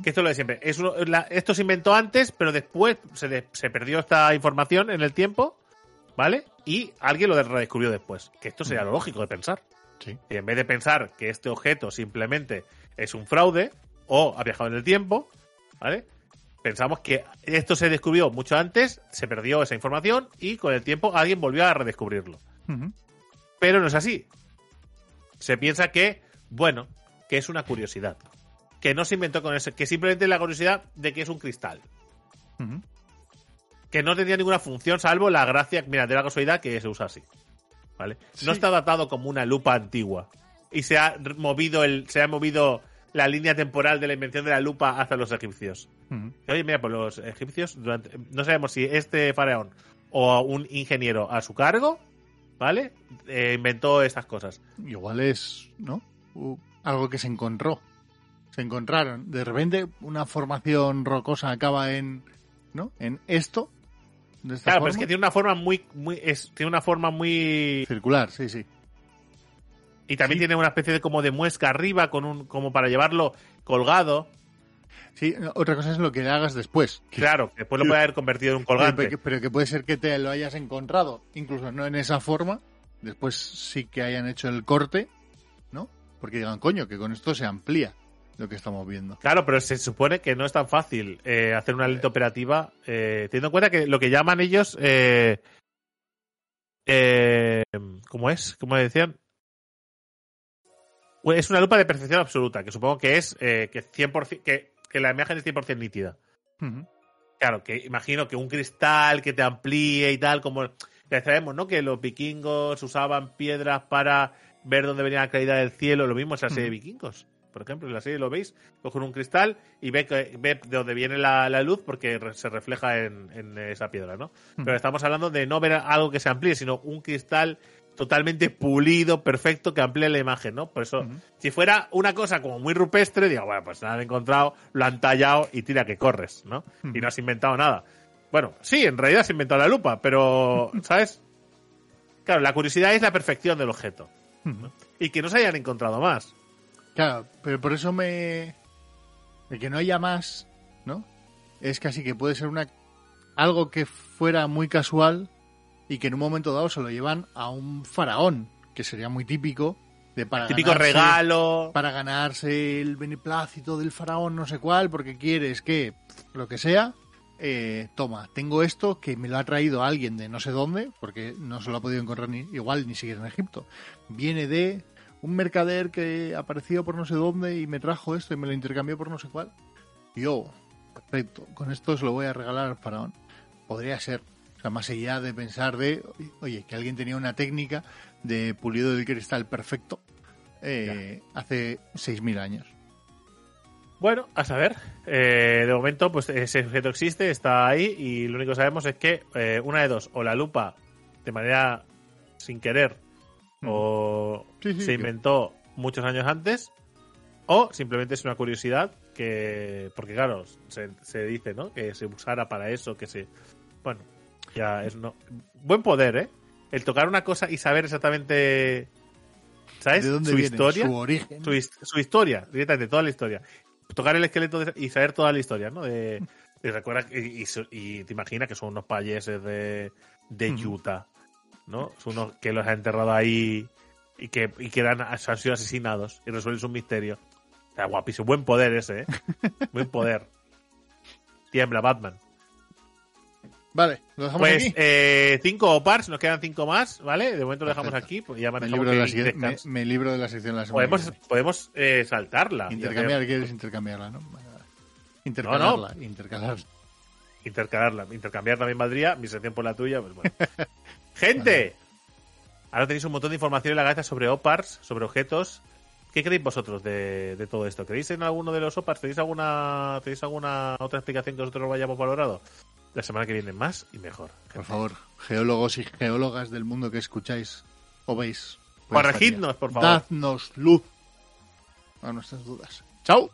Que esto es lo de siempre. Es uno- la- esto se inventó antes, pero después se, de- se perdió esta información en el tiempo, ¿vale? Y alguien lo redescubrió después. Que esto sería lo lógico de pensar. Sí. Y en vez de pensar que este objeto simplemente es un fraude o ha viajado en el tiempo, ¿vale? Pensamos que esto se descubrió mucho antes, se perdió esa información y con el tiempo alguien volvió a redescubrirlo. Pero no es así. Se piensa que, bueno, que es una curiosidad. Que no se inventó con eso, que simplemente es la curiosidad de que es un cristal. Que no tenía ninguna función salvo la gracia, mira, de la casualidad que se usa así. ¿Vale? No está datado como una lupa antigua. Y se ha movido el, se ha movido la línea temporal de la invención de la lupa hacia los egipcios. Oye, mira, pues los egipcios, durante, no sabemos si este faraón o un ingeniero a su cargo, ¿vale? Eh, inventó estas cosas. Igual es, ¿no? Algo que se encontró. Se encontraron. De repente una formación rocosa acaba en, ¿no? En esto. De esta Claro, pero es que tiene una forma muy, muy es- tiene una forma muy Circular, sí, sí. y también Sí. tiene una especie de como de muesca arriba con un como para llevarlo colgado. Sí, otra cosa es lo que le hagas después. Claro, que después lo puede haber convertido en un pero, colgante. que, pero que puede ser que te lo hayas encontrado, incluso no en esa forma. Después sí que hayan hecho el corte, ¿no? Porque digan, coño, que con esto se amplía lo que estamos viendo. Claro, pero se supone que no es tan fácil eh, hacer una lente operativa, eh, teniendo en cuenta que lo que llaman ellos, eh, eh, ¿cómo es? ¿Cómo decían? Pues Es una lupa de percepción absoluta, que supongo que es eh, que, 100%, que, que la imagen es 100% nítida. Claro, que imagino que un cristal que te amplíe y tal, como ya sabemos, ¿no? Que los vikingos usaban piedras para ver dónde venía la caída del cielo, lo mismo la serie de vikingos. Por ejemplo, en la serie lo veis, cogen un cristal y ve, que, ve de dónde viene la, la luz porque re- se refleja en, en esa piedra, ¿no? Pero estamos hablando de no ver algo que se amplíe, sino un cristal totalmente pulido, perfecto, que amplía la imagen, ¿no? Por eso, si fuera una cosa como muy rupestre, digo, bueno, pues nada han encontrado, lo han tallado y tira que corres, ¿no? Y no has inventado nada. Bueno, sí, en realidad has inventado la lupa, pero, ¿sabes? Claro, la curiosidad es la perfección del objeto. Y que no se hayan encontrado más. Claro, pero por eso me... El que no haya más, ¿no? Es casi que puede ser una algo que fuera muy casual y que en un momento dado se lo llevan a un faraón, que sería muy típico de para típico regalo para ganarse el beneplácito del faraón no sé cuál porque quieres que lo que sea eh, toma tengo esto que me lo ha traído alguien de no sé dónde porque no se lo ha podido encontrar ni igual ni siquiera en Egipto viene de un mercader que apareció por no sé dónde y me trajo esto y me lo intercambió por no sé cuál yo perfecto con esto se lo voy a regalar al faraón podría ser o sea, más allá de pensar de, oye, que alguien tenía una técnica de pulido del cristal perfecto eh, hace 6.000 años. Bueno, a saber. Eh, de momento, pues ese objeto existe, está ahí, y lo único que sabemos es que eh, una de dos, o la lupa de manera sin querer, o se inventó muchos años antes, o simplemente es una curiosidad que, porque claro, se, se dice, ¿no? Que se usara para eso, que se, bueno, ya, es no. Buen poder, ¿eh? El tocar una cosa y saber exactamente. ¿Sabes? ¿De dónde su viene? historia. Su origen. Su, his- su historia, directamente, toda la historia. Tocar el esqueleto de- y saber toda la historia, ¿no? De, y recuerda, y, y y te imaginas que son unos payeses de, de. Utah, ¿no? Son unos que los ha enterrado ahí y que, y que eran, han sido asesinados y resuelven un misterio. Está guapísimo. Buen poder ese, ¿eh? Buen poder. Tiembla, Batman. Vale, lo dejamos Pues aquí. eh, cinco opars, nos quedan cinco más, ¿vale? De momento lo dejamos Perfecto. aquí, pues ya me, libro de la, me, descansa. me libro de la sección de la semana. Podemos, podemos eh, saltarla. Intercambiar, ¿quieres intercambiarla, no? Intercalarla, intercalarla. intercalarla. Intercambiar también valdría, mi sección por la tuya, pues bueno. Gente, ahora tenéis un montón de información en la cabeza sobre opars, sobre objetos. ¿Qué creéis vosotros de, de todo esto? ¿Creéis en alguno de los opars? ¿Tenéis alguna, ¿Tenéis alguna otra explicación que nosotros no hayamos valorado? La semana que viene más y mejor. Por favor, geólogos y geólogas del mundo que escucháis o veis. Corregidnos, vía, por favor. Dadnos luz a nuestras dudas. ¡Chao!